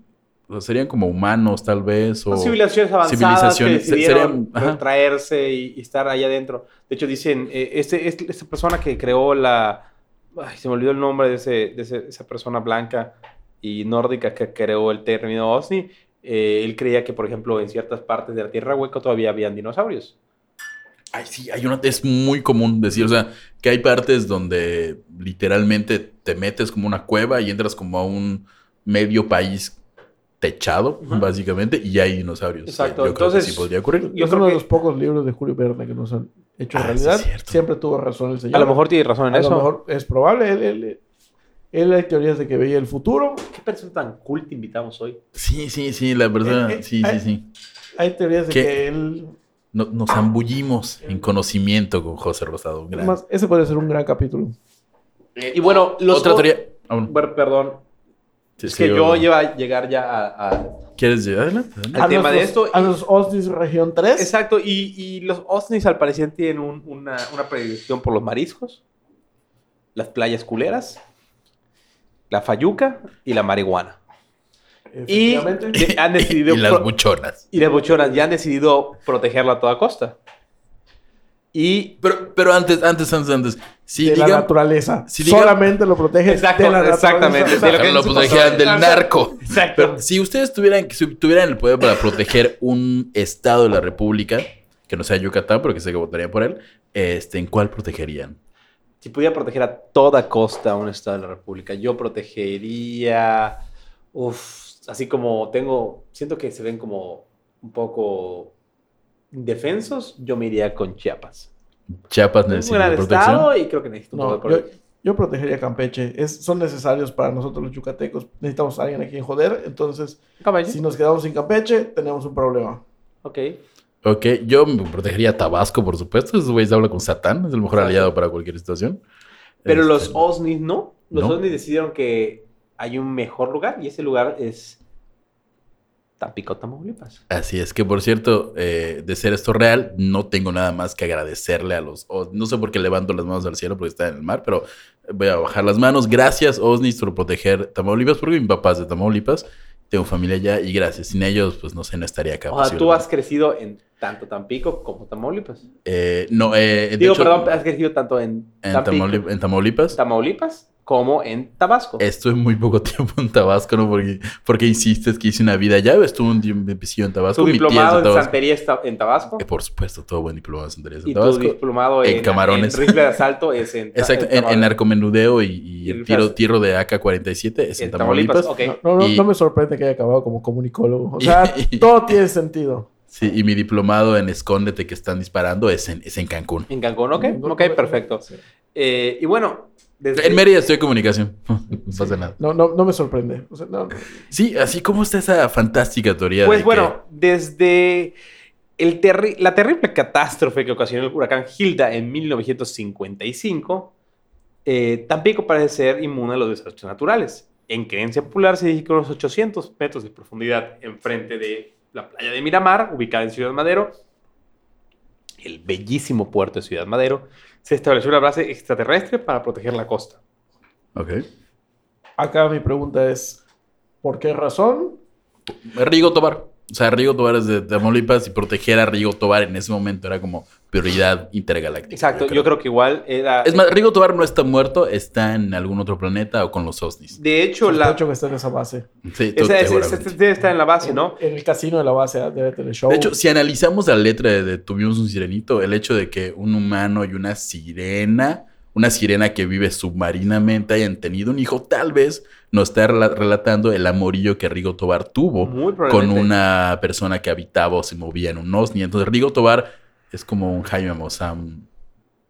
serían como humanos tal vez o civilizaciones avanzadas civilizaciones, que decidieron serían- traerse y, y estar ahí adentro. De hecho, dicen, eh, este, este- esta persona que creó la... Ay, se me olvidó el nombre de, ese, de ese- esa persona blanca y nórdica que creó el término OSNI. eh, él creía que, por ejemplo, en ciertas partes de la Tierra Hueca todavía habían dinosaurios. Ay, sí, hay una, es muy común decir, o sea, que hay partes donde literalmente te metes como una cueva y entras como a un medio país techado, básicamente, y hay dinosaurios. Exacto, Yo creo que entonces- sí podría ocurrir. Yo es uno de los pocos libros de Julio Verne que nos han hecho Ah, sí, realidad. es cierto. Siempre tuvo razón el señor. A lo mejor tiene razón en A eso. lo mejor es probable. Él, él- él hay teorías de que veía el futuro. ¿Qué persona tan cool te invitamos hoy? Sí, sí, sí, la verdad, Eh, eh, sí, sí, ay. sí. Hay teorías de ¿Qué? que él... No- nos zambullimos en conocimiento con José Rosado. un gran- Más, ese puede ser un gran capítulo. Y bueno, los... Otra teoría. Ah, perdón. Sí, es que yo iba a llegar ya a- a ¿Quieres llegar adelante? adelante. El a tema de esto A y- los Osnis Región 3. Exacto, y, y los OSNIs al parecer tienen un- una, una predilección por los mariscos, las playas culeras, la fayuca y la marihuana. Y han decidido y las buchonas. y las buchonas ya han decidido protegerla a toda costa. Y Pero, pero antes, antes, antes, antes. Si de la naturaleza. si digan- Solamente lo protege Exacto, de la exactamente, de lo que lo del Exacto. narco. exacto. Pero si ustedes tuvieran, si tuvieran el poder para proteger un estado de la República, que no sea Yucatán, porque sé que votaría por él, este, ¿en cuál protegerían? Si pudiera proteger a toda costa un estado de la República, yo protegería. Uf, así como tengo. Siento que se ven como un poco indefensos. Yo me iría con Chiapas. Chiapas Es un necesita gran protección. estado y creo que necesito un No, poco de yo, yo protegería Campeche. Es, son necesarios para nosotros los yucatecos. Necesitamos a alguien a quien joder. Entonces, si nos quedamos sin Campeche, tenemos un problema. Ok. Ok, yo me protegería a Tabasco, por supuesto. Esos güeyes hablan con Satán, es el mejor Exacto. aliado para cualquier situación. Pero Este, los OSNIs no. Los no. OSNIs decidieron que hay un mejor lugar y ese lugar es Tampico, Tamaulipas. Así es que, por cierto, eh, de ser esto real, no tengo nada más que agradecerle a los... o- no sé por qué levanto las manos al cielo porque está en el mar, pero voy a bajar las manos. Gracias, Osnis, por proteger Tamaulipas, porque mi papá es de Tamaulipas, tengo familia allá y gracias. Sin ellos, pues no sé, no estaría acá. O sea, tú has crecido en tanto Tampico como Tamaulipas. Eh, no, eh, de Digo, hecho, perdón, has crecido tanto en, en, Tampico, en Tamaulipas. Tamaulipas como en Tabasco. Estuve muy poco tiempo en Tabasco, ¿no? Porque, porque insistes que hice una vida allá. Estuve un tiempo en Tabasco. tu mi diplomado en Tabasco. santería está en Tabasco. Eh, por supuesto, todo buen diplomado de santería en Y tu Tabasco. diplomado En en, camarones. en rifle de asalto es en Exacto, en, en narcomenudeo y, y Y el tiro, tiro de AK-47 es en En Tamaulipas. No, no, Y- no me sorprende que haya acabado como comunicólogo. O sea, Y- todo tiene sentido. Sí, y mi diplomado en Escóndete que están disparando es en, es en Cancún. En Cancún, ok. No, Ok, perfecto. Eh, y bueno, desde- En Mérida estoy de comunicación. No pasa nada. No, no, no me sorprende. O sea, no, no. Sí, así como está esa fantástica teoría. Pues de bueno, desde el terri- la terrible catástrofe que ocasionó el huracán Hilda en 1955, eh, Tampico parece ser inmune a los desastres naturales. En creencia popular se dice que unos 800 metros de profundidad enfrente de la playa de Miramar, ubicada en Ciudad Madero, el bellísimo puerto de Ciudad Madero, se estableció una base extraterrestre para proteger la costa. Ok. Acá mi pregunta es, ¿por qué razón? Rigo Tobar. O sea, Rigo Tobar es de Tamaulipas y proteger a Rigo Tobar en ese momento era como prioridad intergaláctica. Exacto, yo creo, que igual era... Es más, Rigo Tobar no está muerto, está en algún otro planeta o con los Osnis. De hecho, la... que está en esa base. Sí, esa, debe estar en la base, ¿no? En, el casino de la base debe tener show. De hecho, si analizamos la letra de, Tuvimos un Sirenito, el hecho de que un humano y una sirena una sirena que vive submarinamente hayan tenido un hijo, tal vez nos está relatando el amorillo que Rigo Tobar tuvo con una persona que habitaba o se movía en un osni. Entonces Rigo Tobar es como un Jaime Mozam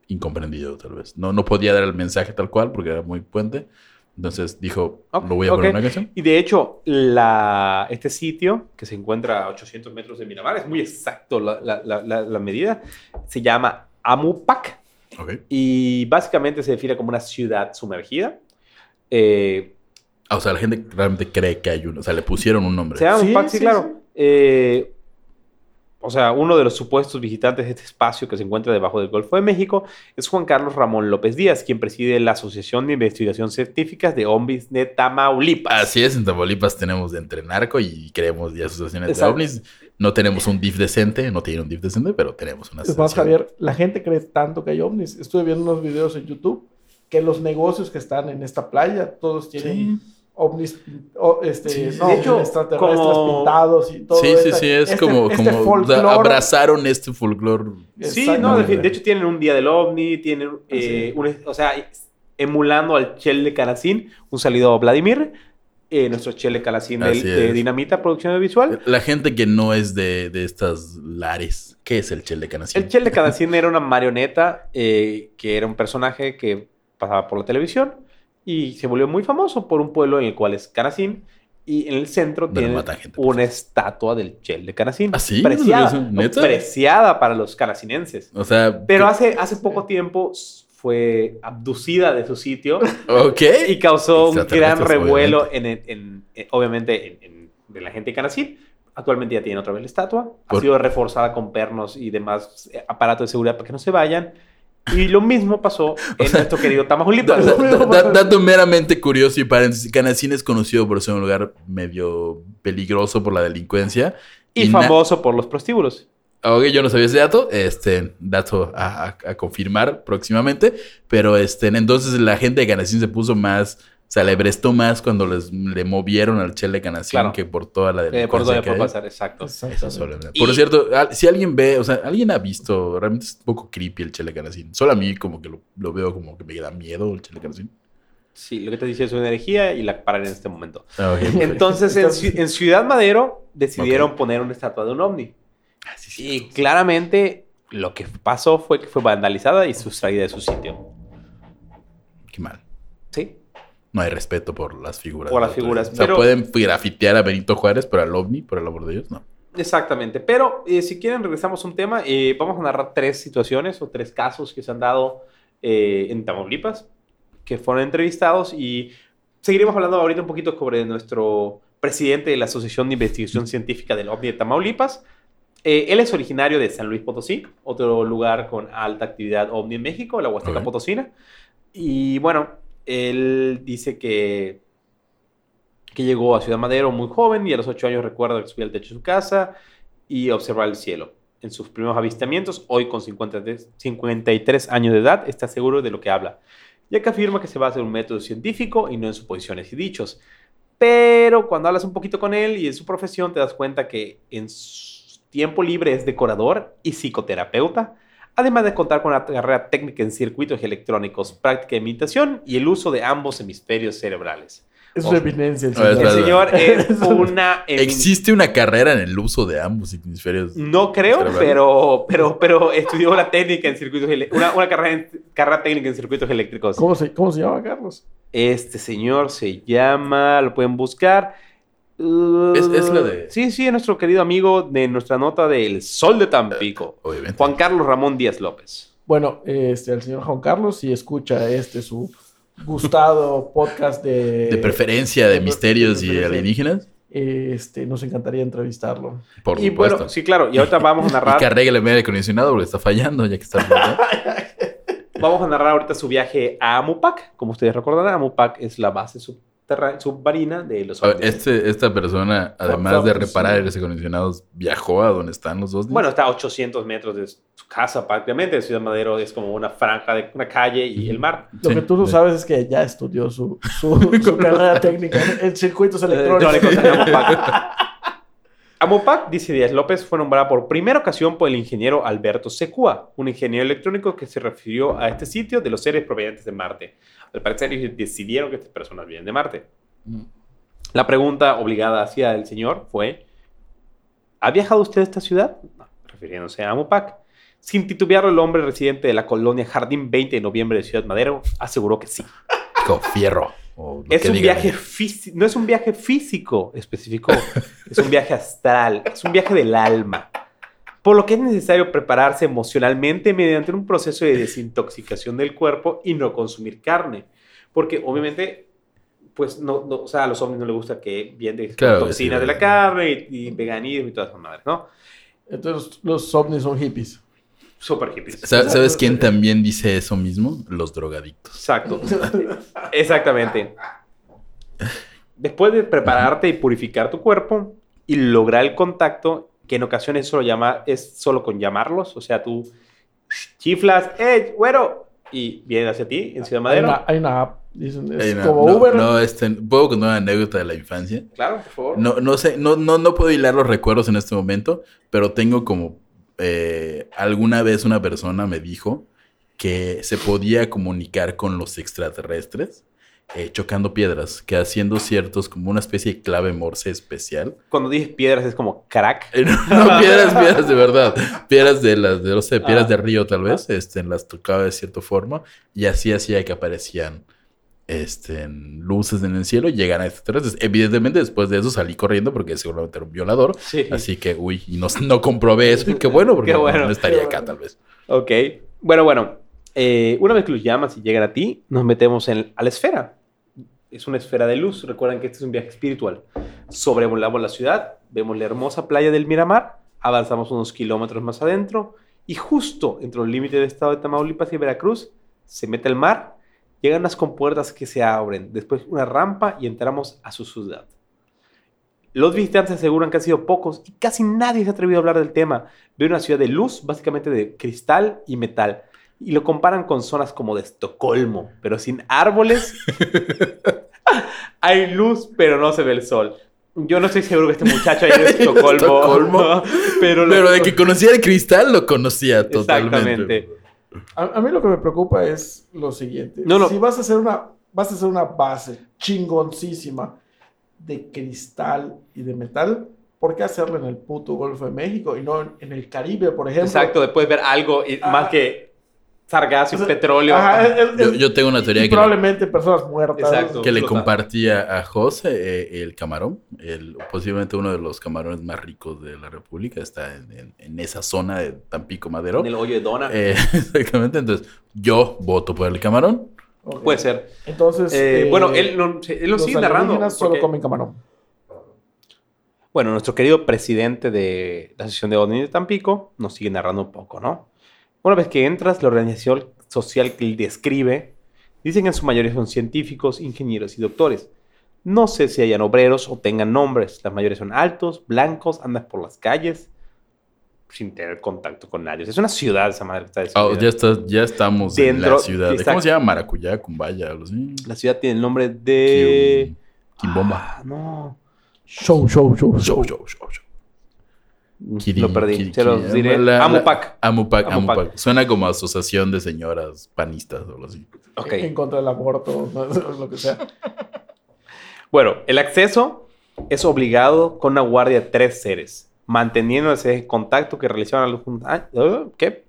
incomprendido, tal vez. No, no podía dar el mensaje tal cual porque era muy puente. Entonces dijo, lo voy a poner una canción. Y de hecho, la, este sitio, que se encuentra a 800 metros de Miramar, es muy exacto la, la, la medida, se llama Amupac y básicamente se define como una ciudad sumergida. Eh, ah, o sea, la gente realmente cree que hay uno. O sea, le pusieron un nombre. Se llama sí, sí, claro. Eh, o sea, uno de los supuestos visitantes de este espacio que se encuentra debajo del Golfo de México es Juan Carlos Ramón López Díaz, quien preside la Asociación de Investigación Científicas de OVNIs de Tamaulipas. Así es, en Tamaulipas tenemos de entre narco y creemos de asociaciones de OVNIs. No tenemos un DIF decente, no tiene un DIF decente, pero tenemos una Es más, Javier, la gente cree tanto que hay OVNIs. Estuve viendo unos videos en YouTube que los negocios que están en esta playa, todos tienen ovnis, este, de hecho, extraterrestres pintados y todo. Sí, sí, sí, es este, como, este como abrazaron este folclore. Sí, no, de, hecho tienen un día del ovni, tienen, eh, un, o sea, emulando al Chel de Canacín, un salido a Vladimir, eh, nuestro Chel de Canacín de, Dinamita, producción visual. La gente que no es de, de estas lares, ¿qué es el Chel de Canacín? El Chel de Canacín era una marioneta eh, que era un personaje que pasaba por la televisión y se volvió muy famoso por un pueblo en el cual es Canacín. Y en el centro tiene una estatua del Chel de Canacín. ¿Ah, sí? Preciada. Preciada para los canacinenses. O sea... Pero hace, hace poco tiempo fue abducida de su sitio. Ok. Y causó un gran revuelo obviamente. en, obviamente en, la gente de Canacín. Actualmente ya tiene otra vez la estatua. Ha sido reforzada con pernos y demás eh, aparatos de seguridad para que no se vayan. Y lo mismo pasó en nuestro querido Tamaulipas. dato meramente curioso y paréntesis, Canacín es conocido por ser un lugar medio peligroso por la delincuencia. Y, famoso por los prostíbulos. Ok, yo no sabía ese dato, este dato a, confirmar próximamente, pero este, entonces la gente de Canacín se puso más sea, le prestó más cuando les, le movieron al Chele Canación que por toda la eh, Por todo puede pasar, exacto. Por cierto, si alguien ve, o sea, alguien ha visto, realmente es un poco creepy el Chele Canacín. Solo a mí como que lo, veo como que me da miedo el Chele Canacín. Sí, lo que te dice es una energía y la paran en este momento. Ah, Entonces, en, Ciudad Madero decidieron poner una estatua de un ovni. Ah, y claramente lo que pasó fue que fue vandalizada y sustraída de su sitio. Qué mal. No hay respeto por las figuras. Por las figuras. O sea, pueden grafitear a Benito Juárez, pero al OVNI, por el amor de Dios, no. Exactamente. Pero eh, si quieren, regresamos a un tema. Eh, vamos a narrar tres situaciones o tres casos que se han dado eh, en Tamaulipas, que fueron entrevistados y seguiremos hablando ahorita un poquito sobre nuestro presidente de la Asociación de Investigación Científica del OVNI de Tamaulipas. él es originario de San Luis Potosí, otro lugar con alta actividad OVNI en México, la Huasteca Potosina. Y bueno, él dice que, que llegó a Ciudad Madero muy joven y a los 8 años recuerda que subía al techo de su casa y observar el cielo. En sus primeros avistamientos, hoy con 53 años de edad, está seguro de lo que habla, ya que afirma que se basa en un método científico y no en suposiciones y dichos. Pero cuando hablas un poquito con él y en su profesión, te das cuenta que en su tiempo libre es decorador y psicoterapeuta, además de contar con una carrera técnica en circuitos electrónicos, práctica de imitación y el uso de ambos hemisferios cerebrales. Es una eminencia el señor. El señor es una ¿Existe una carrera en el uso de ambos hemisferios? No creo, pero, pero, pero estudió la técnica en circuitos una, una carrera, carrera técnica en circuitos eléctricos. ¿Cómo se, ¿Cómo se llama, Carlos? Este señor se llama, lo pueden buscar, es, la de. Sí, sí, es nuestro querido amigo de nuestra nota del Sol de Tampico. obviamente. Juan Carlos Ramón Díaz López. Bueno, este, el señor Juan Carlos, si escucha este su gustado podcast de. De preferencia de, misterios y alienígenas. Este, nos encantaría entrevistarlo. Por y bueno, sí, claro. Y ahorita vamos a narrar. y que arregle el medio acondicionado porque está fallando, ya que está. vamos a narrar ahorita su viaje a Amupac. Como ustedes recordarán, Amupac es la base terra- submarina de los. Este, esta persona, además de reparar aires acondicionados, viajó a donde están los dos. Bueno, está a 800 metros de su casa prácticamente. Ciudad Madero es como una franja de una calle y el mar. Lo Sí. que tú no sabes es que ya estudió su, su, su carrera técnica en circuitos electrónicos. Amopac. Dice Díaz López, fue nombrada por primera ocasión por el ingeniero Alberto Secua, un ingeniero electrónico que se refirió a este sitio de los seres provenientes de Marte. Al parecer, ellos decidieron que estas personas vienen de Marte. La pregunta obligada hacia el señor fue: ¿Ha viajado usted a esta ciudad? No, refiriéndose a Amopac. Sin titubearlo, el hombre residente de la colonia Jardín 20 de noviembre de Ciudad Madero aseguró que sí. Con fierro. O Es un digan viaje físico, no es un viaje físico, especificó. es un viaje astral, es un viaje del alma. Por lo que es necesario prepararse emocionalmente mediante un proceso de desintoxicación del cuerpo y no consumir carne. Porque obviamente, pues, no, no- o sea, a los hombres no les gusta que vienen Claro, toxinas sí, de la sí. carne y, y veganismo y todas esas madres, ¿no? Entonces los ovnis son hippies. Súper hippies. Sa- ¿Sabes quién también dice eso mismo? Los drogadictos. Exacto. Exactamente. Después de prepararte y purificar tu cuerpo y lograr el contacto, que en ocasiones solo llama, es solo con llamarlos, o sea, tú chiflas, ¡eh, güero! Y vienen hacia ti en Ciudad una, hay una app, dicen, es no, como no, Uber. no, este, ¿Puedo contar una anécdota de la infancia? Claro, por favor. No, no sé, no, no, no puedo hilar los recuerdos en este momento, pero tengo como eh, alguna vez una persona me dijo que se podía comunicar con los extraterrestres eh, chocando piedras, que haciendo ciertos como una especie de clave morse especial. Cuando dices piedras es como crack. Eh, no, no, piedras, piedras de verdad. Piedras de las, de, no sé, piedras Ah. de río tal vez, este, las tocaba de cierta forma y así hacía que aparecían este, luces en el cielo y llegan a extraterrestres. Evidentemente después de eso salí corriendo porque seguramente era un violador. Sí. Así que, uy, y no, no comprobé eso. Y qué bueno, porque Qué bueno. no, estaría Qué acá bueno. tal vez. Ok. Bueno, bueno. Eh, una vez que los llamas y llegan a ti, nos metemos en, a la esfera. Es una esfera de luz. Recuerden que este es un viaje espiritual. Sobrevolamos la ciudad, vemos la hermosa playa del Miramar, avanzamos unos kilómetros más adentro y justo entre el límite del estado de Tamaulipas y Veracruz se mete el mar, llegan unas compuertas que se abren, después una rampa y entramos a su ciudad. Los visitantes aseguran que han sido pocos y casi nadie se ha atrevido a hablar del tema. Ve una ciudad de luz, básicamente de cristal y metal. Y lo comparan con zonas como de Estocolmo, pero sin árboles. Hay luz, pero no se ve el sol. Yo no estoy seguro que este muchacho haya ido a Estocolmo. Estocolmo. pero, lo- Pero de que conocía el cristal, lo conocía totalmente. Exactamente. A, a mí lo que me preocupa es lo siguiente. No, no. Si vas a hacer una, vas a hacer una base chingoncísima de cristal y de metal, ¿por qué hacerlo en el puto Golfo de México y no en, en el Caribe, por ejemplo? Exacto, después ver algo y- Ah. más que sargazo y O sea, petróleo. Ajá, es- es- Yo, yo tengo una teoría que le, probablemente personas muertas. Exacto. que le compartía a José eh, el camarón. El, posiblemente uno de los camarones más ricos de la República. Está en, en- en esa zona de Tampico Madero. En el hoyo de Dona. Eh, exactamente. Entonces, yo voto por el camarón. Puede ser. Entonces, Eh, eh, bueno, él, no- él lo los sigue narrando. alienígenas solo porque- comen camarón. Bueno, nuestro querido presidente de la Asociación de OVNI de Tampico nos sigue narrando un poco, ¿no? Una vez que entras, la organización social que él describe, dicen que en su mayoría son científicos, ingenieros y doctores. No sé si hayan obreros o tengan nombres. La mayoría son altos, blancos, andan por las calles sin tener contacto con nadie. Es una ciudad esa madre que está Ah, describida. ya, está, ya estamos en Dentro- la ciudad. ¿Cómo se llama? Maracuyá, Cumbaya, algo así. La ciudad tiene el nombre de... Kium- Quimbomba. Ah, no. Show, show, show, Show, show. show, show, show. Kiri- Lo perdí. Kiri- Se los diré. la- la- Amupac. Amupac, Amupac. Amupac. Suena como asociación de señoras panistas o algo así. Ok. En contra del aborto, lo que sea. Bueno, el acceso es obligado con una guardia de tres seres, manteniéndose ese contacto que realizaron algunos ah. ¿Qué?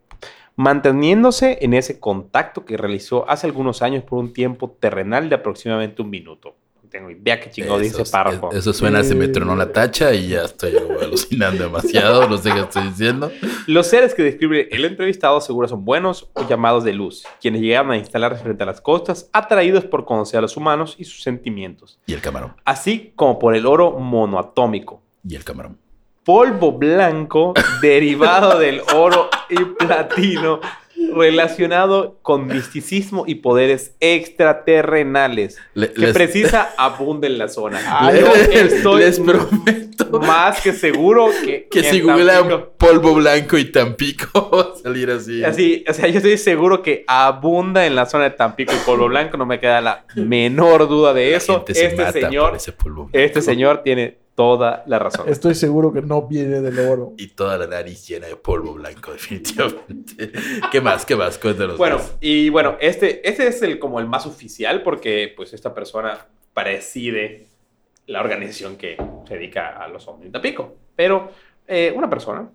Manteniéndose en ese contacto que realizó hace algunos años por un tiempo terrenal de aproximadamente un minuto. Tengo idea qué chingado dice ese párrafo. es- eso suena, se me tronó la tacha y ya estoy alucinando demasiado. No sé qué estoy diciendo. Los seres que describe el entrevistado seguro son buenos o llamados de luz, quienes llegaron a instalarse frente a las costas, atraídos por conocer a los humanos y sus sentimientos, Y el camarón. así como por el oro monoatómico. Y el camarón. polvo blanco derivado del oro y platino. Relacionado con misticismo y poderes extraterrenales Le- que les, precisa abunda en la zona. Ah, yo les- estoy les prometo más que seguro que, que que si googlean polvo blanco y Tampico va a salir así. Así, o sea, yo estoy seguro que abunda en la zona de Tampico y Polvo Blanco, no me queda la menor duda de La eso. gente se Este mata por señor, ese polvo blanco. este señor tiene toda la razón. Estoy seguro que no viene del oro. Y toda la nariz llena de polvo blanco, definitivamente. ¿Qué más? ¿Qué más? Cuéntanos. Bueno, más. y bueno, este, este es el como el más oficial porque pues esta persona preside la organización que se dedica a los ovnis de Tampico. Pero eh, una persona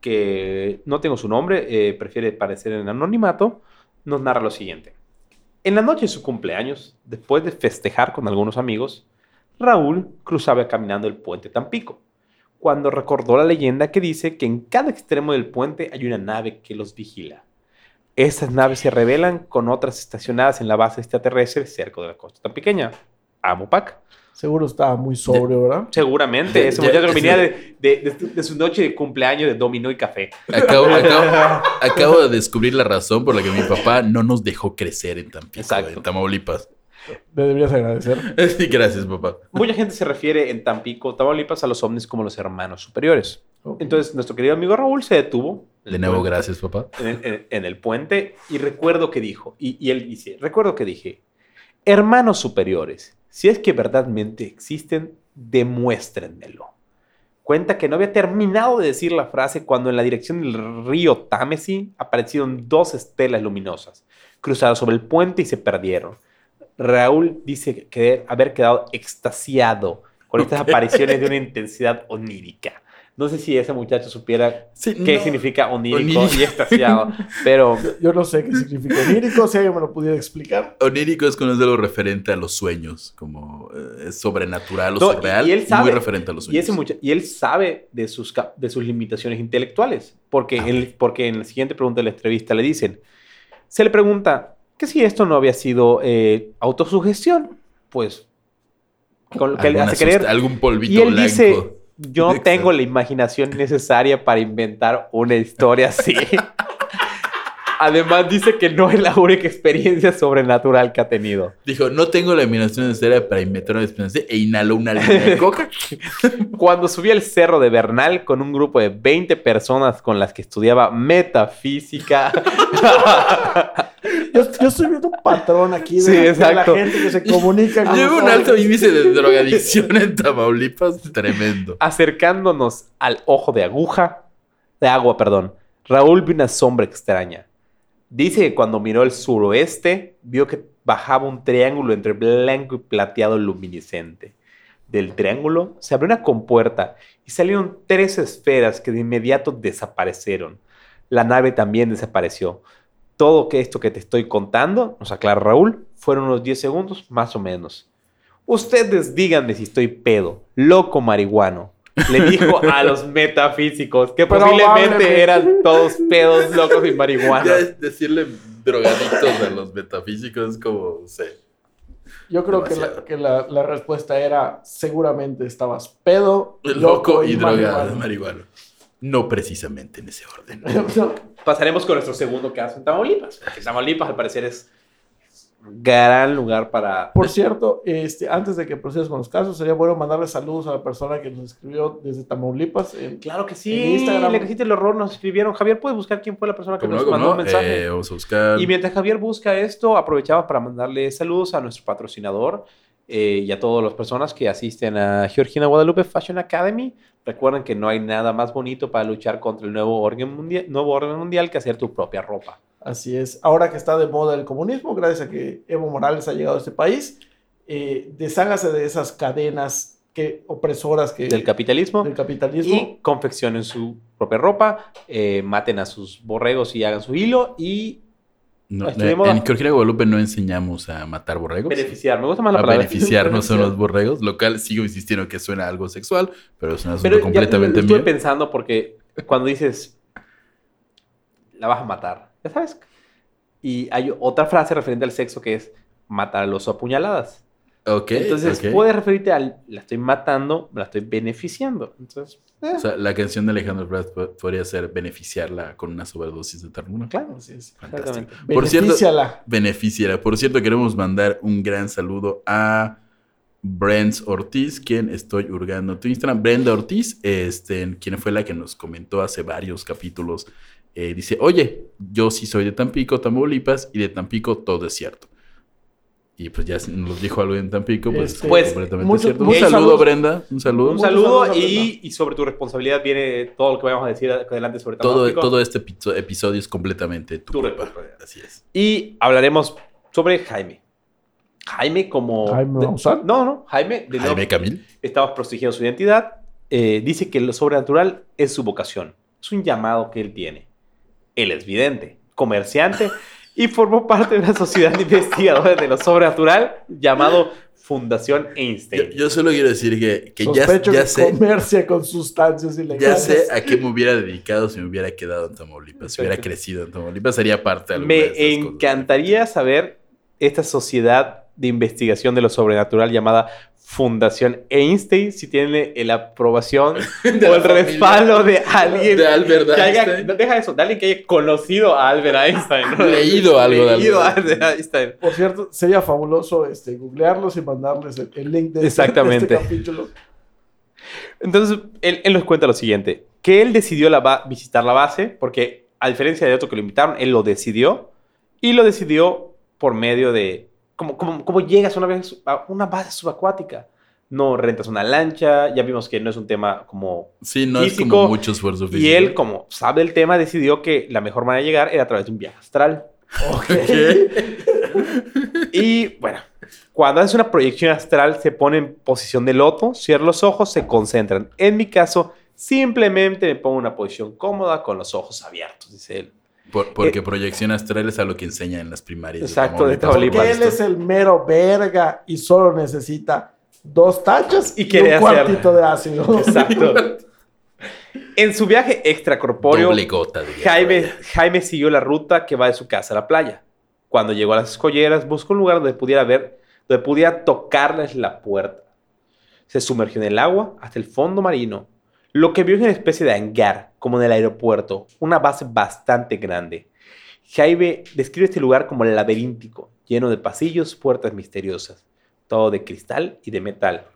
que no tengo su nombre, eh, prefiere parecer en anonimato, nos narra lo siguiente. En la noche de su cumpleaños, después de festejar con algunos amigos, Raúl cruzaba caminando el puente Tampico, cuando recordó la leyenda que dice que en cada extremo del puente hay una nave que los vigila. Estas naves se revelan con otras estacionadas en la base extraterrestre cerca de la costa tan pequeña, Amopac. Seguro estaba muy sobrio, ¿verdad? Seguramente, ese Ya- muchacho venía de, de- de- de su noche de cumpleaños de dominó y café. Acabo, acabo- acabo de descubrir la razón por la que mi papá no nos dejó crecer en Tampico, Exacto. en Tamaulipas. Le deberías agradecer. Sí, gracias, papá. Mucha gente se refiere en Tampico, Tamaulipas, a los ovnis como los hermanos superiores. Entonces, nuestro querido amigo Raúl se detuvo. De nuevo, puente- gracias, papá. En el, en- en el puente y recuerdo que dijo, y, y él dice, recuerdo que dije, hermanos superiores, si es que verdaderamente existen, demuéstrenmelo. Cuenta que no había terminado de decir la frase cuando en la dirección del río Támesis aparecieron dos estelas luminosas, cruzaron sobre el puente y se perdieron. Raúl dice que haber quedado extasiado con estas apariciones de una intensidad onírica. No sé si ese muchacho supiera Sí, qué no. significa onírico Onírico. y extasiado, pero Yo, yo no sé qué significa onírico, si alguien me lo pudiera explicar. Onírico es cuando es algo referente a los sueños, como eh, es sobrenatural o No, y- surreal, y él sabe- muy referente a los y, sueños. ese mucha- y él sabe de sus, de sus limitaciones intelectuales, porque, Ah, en, porque en la siguiente pregunta de la entrevista le dicen, se le pregunta que si esto no había sido eh, autosugestión, pues con lo que le hace creer. algún polvito Y él blanco. dice, yo no tengo la imaginación necesaria para inventar una historia así. Además dice que no es la única experiencia sobrenatural que ha tenido. Dijo, no tengo la imaginación necesaria para inventar una experiencia e inhaló una línea de coca. Cuando subí al cerro de Bernal con un grupo de 20 personas con las que estudiaba metafísica. Yo, yo estoy viendo un patrón aquí de, Sí, de exacto. la gente que se comunica con Lleva un alto índice de drogadicción en Tamaulipas, tremendo. acercándonos al ojo de aguja, de agua, perdón, Raúl vio una sombra extraña. Dice que cuando miró el suroeste, vio que bajaba un triángulo entre blanco y plateado luminiscente. Del triángulo se abrió una compuerta y salieron tres esferas que de inmediato desaparecieron. La nave también desapareció. Todo que esto que te estoy contando, nos aclara Raúl, fueron unos 10 segundos más o menos. Ustedes díganme si estoy pedo, loco marihuano. Le dijo a los metafísicos que posiblemente Probablemente. eran todos pedos, locos y es decirle drogadictos a los metafísicos es como, no sé. Yo creo que, la, que la, la respuesta era seguramente estabas pedo, Loco y drogado, marihuana. No precisamente en ese orden. Pasaremos con nuestro segundo caso en Tamaulipas. porque Tamaulipas, al parecer, es gran lugar para. Por cierto, este, antes de que procedas con los casos, sería bueno mandarle saludos a la persona que nos escribió desde Tamaulipas. en- Claro que En sí. Instagram. Le cajita el horror, nos escribieron. Javier, ¿puedes buscar quién fue la persona que ¿Cómo nos mandó no? un mensaje? Eh, vamos a buscar. Y mientras Javier busca esto, aprovechamos para mandarle saludos a nuestro patrocinador eh, y a todas las personas que asisten a Georgina Guadalupe Fashion Academy. Recuerden que no hay nada más bonito para luchar contra el nuevo orden mundial, nuevo orden mundial que hacer tu propia ropa. Así es. Ahora que está de moda el comunismo, gracias a que Evo Morales ha llegado a este país, eh, deshágase de esas cadenas que, opresoras que, Del capitalismo. del capitalismo. Y confeccionen su propia ropa, eh, maten a sus borregos y hagan su hilo y No, Estoy en Georgia Guadalupe no enseñamos a matar borregos. beneficiar. Me gusta más la A palabra. beneficiarnos son los borregos. Lo cual sigo insistiendo que suena algo sexual, pero es un asunto Pero ya completamente estuve mío. pensando porque cuando dices la vas a matar, ya sabes. Y hay otra frase referente al sexo que es matar a los a Entonces, ok. puedes referirte al la estoy matando, la estoy beneficiando. Entonces, eh, O sea, la canción de Alejandro po- podría ser beneficiarla con una sobredosis de ternura. claro, Así es. Fantástico. Por cierto, beneficiará. Por cierto, queremos mandar un gran saludo a Brent Ortiz, quien estoy hurgando tu Instagram. Brenda Ortiz, este, quien fue la que nos comentó hace varios capítulos. eh, dice, oye, yo sí soy de Tampico, Tamaulipas, y de Tampico todo es cierto. Y pues ya nos dijo algo en Tampico, pues, Este, es Pues, completamente mucho- cierto. Un saludo, saludos. Brenda. Un saludo. Un saludo y, y sobre tu responsabilidad viene todo lo que vamos a decir adelante sobre Todo, Tamaulipas. todo este episo- episodio es completamente tu, Tu culpa. responsabilidad. Así es. Y hablaremos sobre Jaime. Jaime como... Jaime de-. No, no, Jaime. De Jaime Camil. estamos protegiendo su identidad. Eh, dice que lo sobrenatural es su vocación. Es un llamado que él tiene. Él es vidente, comerciante y formó parte de una sociedad de investigadores de lo sobrenatural llamado Fundación Einstein. yo solo quiero decir que, que ya, Sospecho ya que sé, comercia con sustancias ya ilegales. sé a qué me hubiera dedicado si me hubiera quedado en Tamaulipas. Si hubiera crecido en Tamaulipas, sería parte de Me cosas. encantaría saber esta sociedad de investigación de lo sobrenatural llamada Fundación Einstein, si tiene la aprobación De o el respaldo de alguien de Albert que haya, Einstein. deja eso, de alguien que haya conocido a Albert Einstein. ¿no? Leído algo de Leído a Albert Albert Einstein. Por cierto, sería fabuloso este, googlearlos y mandarles el, el link de, este- Exactamente. de este capítulo. Entonces, él, él nos cuenta lo siguiente, que él decidió la visitar la base, porque a diferencia de otro que lo invitaron, él lo decidió, y lo decidió por medio de, como, como, como llegas una vez a una base subacuática. No rentas una lancha, ya vimos que no es un tema como... Sí, no es físico, como mucho esfuerzo físico. Y él, como sabe el tema, decidió que la mejor manera de llegar era a través de un viaje astral. Ok. Y bueno, cuando haces una proyección astral, se pone en posición de loto, cierra los ojos, se concentran. En mi caso, simplemente me pongo en una posición cómoda con los ojos abiertos, dice él. Por- porque proyección astral es algo que enseña en las primarias. Eh, Exacto, de Tamaulipas. Porque él es el mero verga y solo necesita dos tachas Y y, quiere un hacer- cuartito de ácido. Exacto. En su viaje extracorpóreo, gota, diría Jaime. Jaime siguió la ruta que va de su casa a la playa. Cuando llegó a las escolleras, buscó un lugar donde pudiera ver, donde pudiera tocarles la puerta. Se sumergió en el agua hasta el fondo marino. Lo que vio es una especie de hangar, como en el aeropuerto, una base bastante grande. Jaime describe este lugar como laberíntico, lleno de pasillos, puertas misteriosas, todo de cristal y de metal.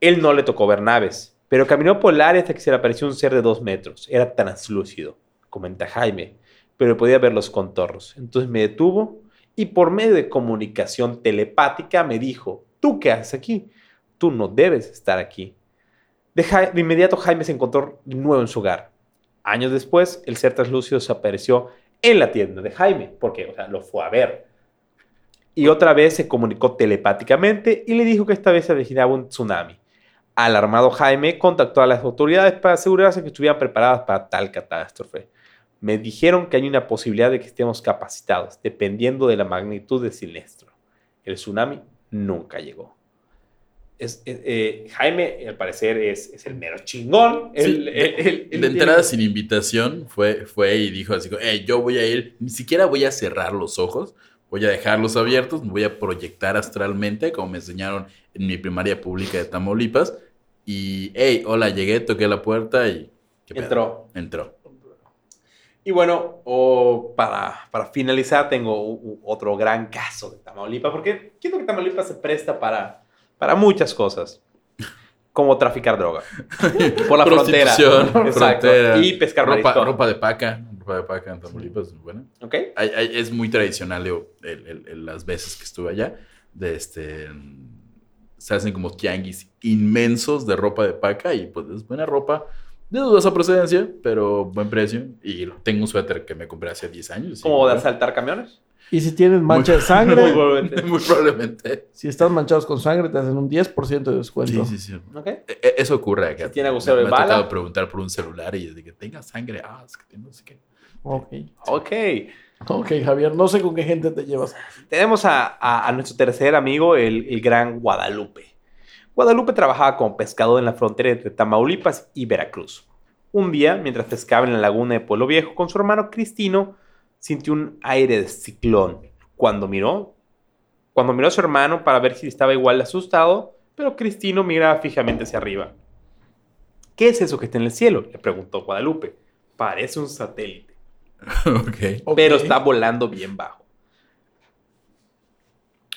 Él no le tocó ver naves, pero caminó por el área hasta que se le apareció un ser de dos metros. Era translúcido, comenta Jaime, pero podía ver los contornos. Entonces me detuvo y por medio de comunicación telepática me dijo, ¿tú qué haces aquí? Tú no debes estar aquí. De, inmediato Jaime se encontró de nuevo en su hogar. Años después, el ser translúcido se apareció en la tienda de Jaime, porque lo fue a ver. Y otra vez se comunicó telepáticamente y le dijo que esta vez se avecinaba un tsunami. Alarmado Jaime contactó a las autoridades para asegurarse que estuvieran preparadas para tal catástrofe. Me dijeron que hay una posibilidad de que estemos capacitados, dependiendo de la magnitud del siniestro. El tsunami nunca llegó. Es- eh, eh, Jaime, al parecer, es, es el mero chingón. Sí, de- entrada, sin invitación, fue, fue y dijo así, "Hey, yo voy a ir, ni siquiera voy a cerrar los ojos, voy a dejarlos abiertos, me voy a proyectar astralmente, como me enseñaron en mi primaria pública de Tamaulipas. Y, hey, hola, llegué, toqué la puerta y... Entró. Entró. Y bueno, o para, para finalizar, tengo otro gran caso de Tamaulipas, porque siento que Tamaulipas se presta para, para muchas cosas, como traficar droga por la frontera. Exacto. frontera, Y pescar ropa, marisco. ropa de paca, ropa de paca en Tamaulipas, es buena. ¿Ok? Hay- hay- es muy tradicional, digo, el- el- el- las veces que estuve allá, de este, se hacen como tianguis inmensos de ropa de paca y pues es buena ropa, de dudosa procedencia, pero buen precio. Y tengo un suéter que me compré hace 10 años. Como de asaltar camiones. Y si tienes mancha de Muy sangre, probablemente. Muy probablemente. si están manchados con sangre, te hacen un 10% de descuento. Sí, sí, sí. ¿Ok? E- e- Eso ocurre acá. Si tiene agujero me, de me ha tocado bala. preguntar por un celular y de que tenga sangre. Ah, es que tiene no sé qué. Ok. Ok. Ok, Javier, no sé con qué gente te llevas. Tenemos a, a- a nuestro tercer amigo, el, el gran Guadalupe. Guadalupe trabajaba como pescador en la frontera entre Tamaulipas y Veracruz. Un día, mientras pescaba en la laguna de Pueblo Viejo con su hermano Cristino, sintió un aire de ciclón. Cuando miró, cuando miró a su hermano para ver si estaba igual de asustado, pero Cristino miraba fijamente hacia arriba. ¿Qué es eso que está en el cielo? Le preguntó Guadalupe. Parece un satélite, pero está volando bien bajo.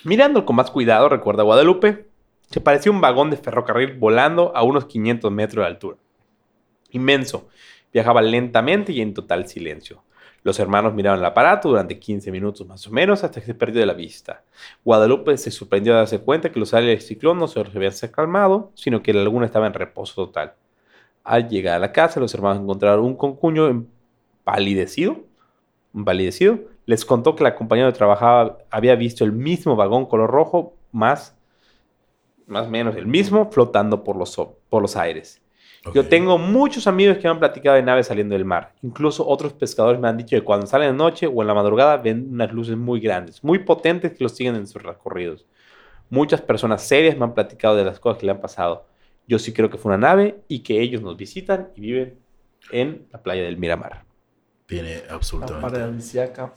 Mirando con más cuidado, recuerda Guadalupe, se parecía un vagón de ferrocarril volando a unos 500 metros de altura. Inmenso, viajaba lentamente y en total silencio. Los hermanos miraban el aparato durante 15 minutos más o menos hasta que se perdió de la vista. Guadalupe se sorprendió de darse cuenta que los aires del ciclón no solo se habían calmado, sino que la laguna estaba en reposo total. Al llegar a la casa, los hermanos encontraron un concuño empalidecido, empalidecido. Les contó que la compañera que trabajaba había visto el mismo vagón color rojo, más, más o menos el mismo, flotando por los, por los aires. Yo tengo muchos amigos que me han platicado de naves saliendo del mar. Incluso otros pescadores me han dicho que cuando salen de noche o en la madrugada ven unas luces muy grandes, muy potentes que los siguen en sus recorridos. Muchas personas serias me han platicado de las cosas que le han pasado. Yo sí creo que fue una nave y que ellos nos visitan y viven en la playa del Miramar. Tiene absolutamente.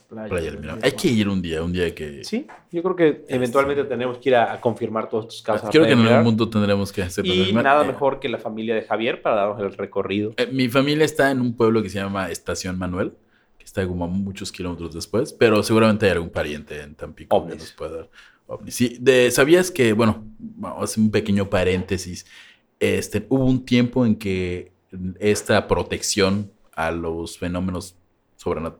playa. Miramar. Hay que ir un día, un día que. Sí, yo creo que eventualmente tendremos que ir a, a confirmar todos estos casos. Creo que en algún punto tendremos que hacer. Y nada Eh, mejor que la familia de Javier para darnos el recorrido. Eh, mi familia está en un pueblo que se llama Estación Manuel, que está como a muchos kilómetros después, pero seguramente hay algún pariente en Tampico que nos pueda dar. Sí, de, ¿sabías que, bueno, vamos a un pequeño paréntesis, este, hubo un tiempo en que esta protección a los fenómenos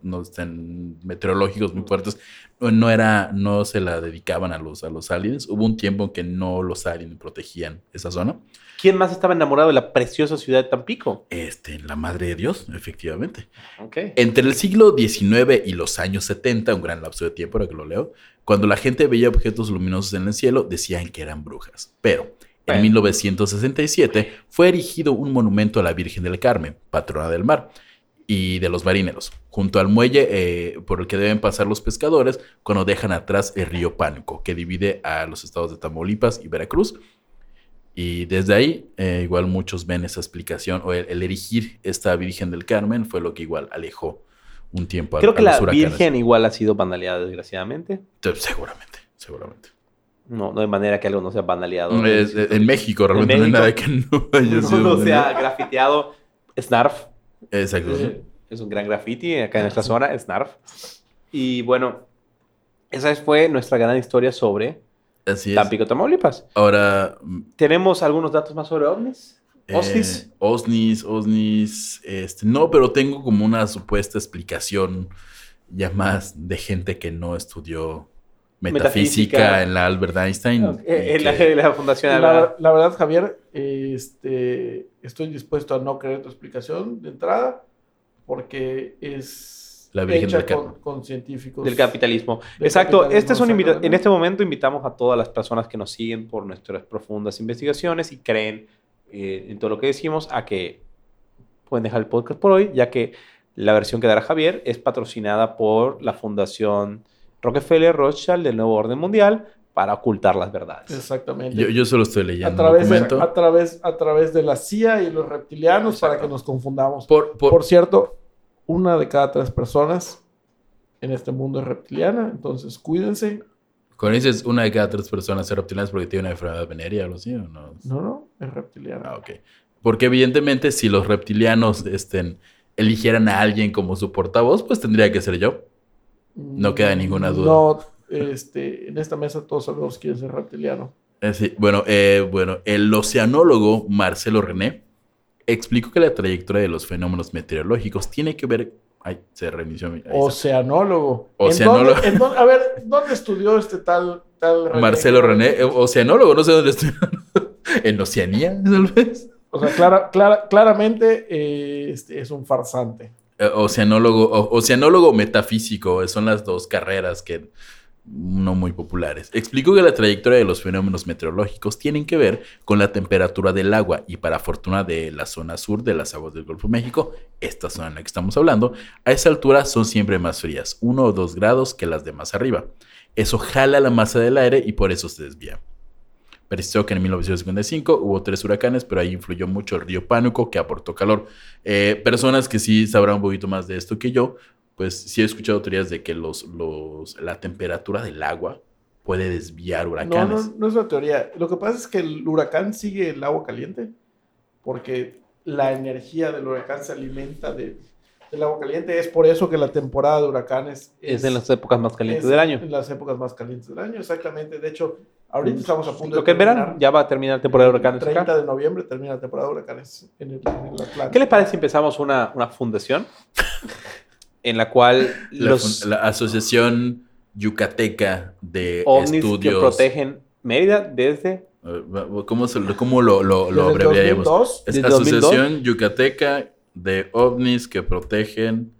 no, estén meteorológicos muy fuertes no, era no se la dedicaban a los a los aliens hubo un tiempo en que no los aliens protegían esa zona ¿Quién más estaba enamorado de la preciosa ciudad de Tampico? este la madre de Dios efectivamente Ok. Entre el siglo XIX y los años 70, un gran lapso de tiempo, ahora que lo leo, cuando la gente veía objetos luminosos en el cielo, decían que eran brujas. Pero en Bueno. 1967 fue erigido un monumento a la Virgen del Carmen, patrona del mar y de los marineros, junto al muelle eh, por el que deben pasar los pescadores cuando dejan atrás el río Pánuco, que divide a los estados de Tamaulipas y Veracruz. Y desde ahí, eh, igual muchos ven esa explicación, o el, el erigir esta Virgen del Carmen fue lo que igual alejó un tiempo a, Creo a que los la huracanes. Virgen igual ha sido vandaleada, desgraciadamente. Seguramente, seguramente. No, no hay manera que algo no sea vandaleado. Es- eh, en México realmente no hay nada que no haya no, sido. no sea grafiteado. Snarf. Exacto. eh, Es un gran graffiti acá en nuestra zona, Snarf. Y bueno, esa fue nuestra gran historia sobre Así es. Tampico, Tamaulipas. Ahora, mm, ¿Tenemos algunos datos más sobre ovnis? Eh, ¿Osnis? Osnis, Osnis. Este, no, pero tengo como una supuesta explicación ya más de gente que no estudió metafísica, Metafísica. en la Albert Einstein. Ok, y en la, que- en la Fundación La, la verdad, Javier, este, estoy dispuesto a no creer tu explicación de entrada porque es La Virgen hecha del con, con científicos. Del capitalismo. Del Exacto. capitalismo, Este es un en este momento invitamos a todas las personas que nos siguen por nuestras profundas investigaciones y creen eh, en todo lo que decimos a que pueden dejar el podcast por hoy, ya que la versión que dará Javier es patrocinada por la Fundación Rockefeller Rothschild del Nuevo Orden Mundial para ocultar las verdades. Exactamente. Yo, yo solo estoy a leyendo un través, de, a, través, a través de la CIA y los reptilianos para que nos confundamos. Por, por- Por cierto, una de cada tres personas en este mundo es reptiliana, entonces cuídense. Cuando dices una de cada tres personas ser reptilianas porque tiene una enfermedad venérea o algo así, ¿o no? No, no, es reptiliana. Ah, ok. Porque evidentemente si los reptilianos estén, eligieran a alguien como su portavoz, pues tendría que ser yo. No queda ninguna duda. No, este, en esta mesa todos sabemos quién es el reptiliano. Eh, sí, bueno, eh, bueno, el oceanólogo Marcelo René explicó que la trayectoria de los fenómenos meteorológicos tiene que ver... Ay, se reinició mi... Oceanólogo. ¿En Oceanólogo. dónde- en dónde- a ver, ¿dónde estudió este tal, tal René? Marcelo René, eh, oceanólogo, no sé dónde estoy. ¿En Oceanía, tal vez? O sea, clara- clara- claramente eh, este, es un farsante. Oceanólogo, o- oceanólogo metafísico, son las dos carreras que no muy populares. Explicó que la trayectoria de los fenómenos meteorológicos tienen que ver con la temperatura del agua y para fortuna de la zona sur de las aguas del Golfo de México, esta zona en la que estamos hablando, a esa altura son siempre más frías, uno o dos grados que las de más arriba. Eso jala la masa del aire y por eso se desvía. Precisó que en 1955 hubo tres huracanes, pero ahí influyó mucho el río Pánuco que aportó calor. Eh, personas que sí sabrán un poquito más de esto que yo, pues sí he escuchado teorías de que los, los, la temperatura del agua puede desviar No, huracanes. no, no es una teoría. Lo que pasa es que el huracán sigue el agua caliente porque la energía del huracán se alimenta de, del agua caliente. Es por eso que la temporada de huracanes Es en las épocas más calientes es del año. En las épocas más calientes del año, exactamente. De hecho, ahorita estamos a punto Lo que es verano, ya va a terminar la temporada de huracanes. acá. 30 de noviembre termina la temporada de huracanes en el, en el Atlántico. ¿Qué les parece si empezamos una, una fundación en la cual La, los la Asociación Yucateca de ovnis que Estudios. protegen Mérida desde eh, ¿Cómo, se cómo lo, lo, lo abreviaríamos? 2002, Es Desde 2002. Asociación Yucateca de ovnis que protegen.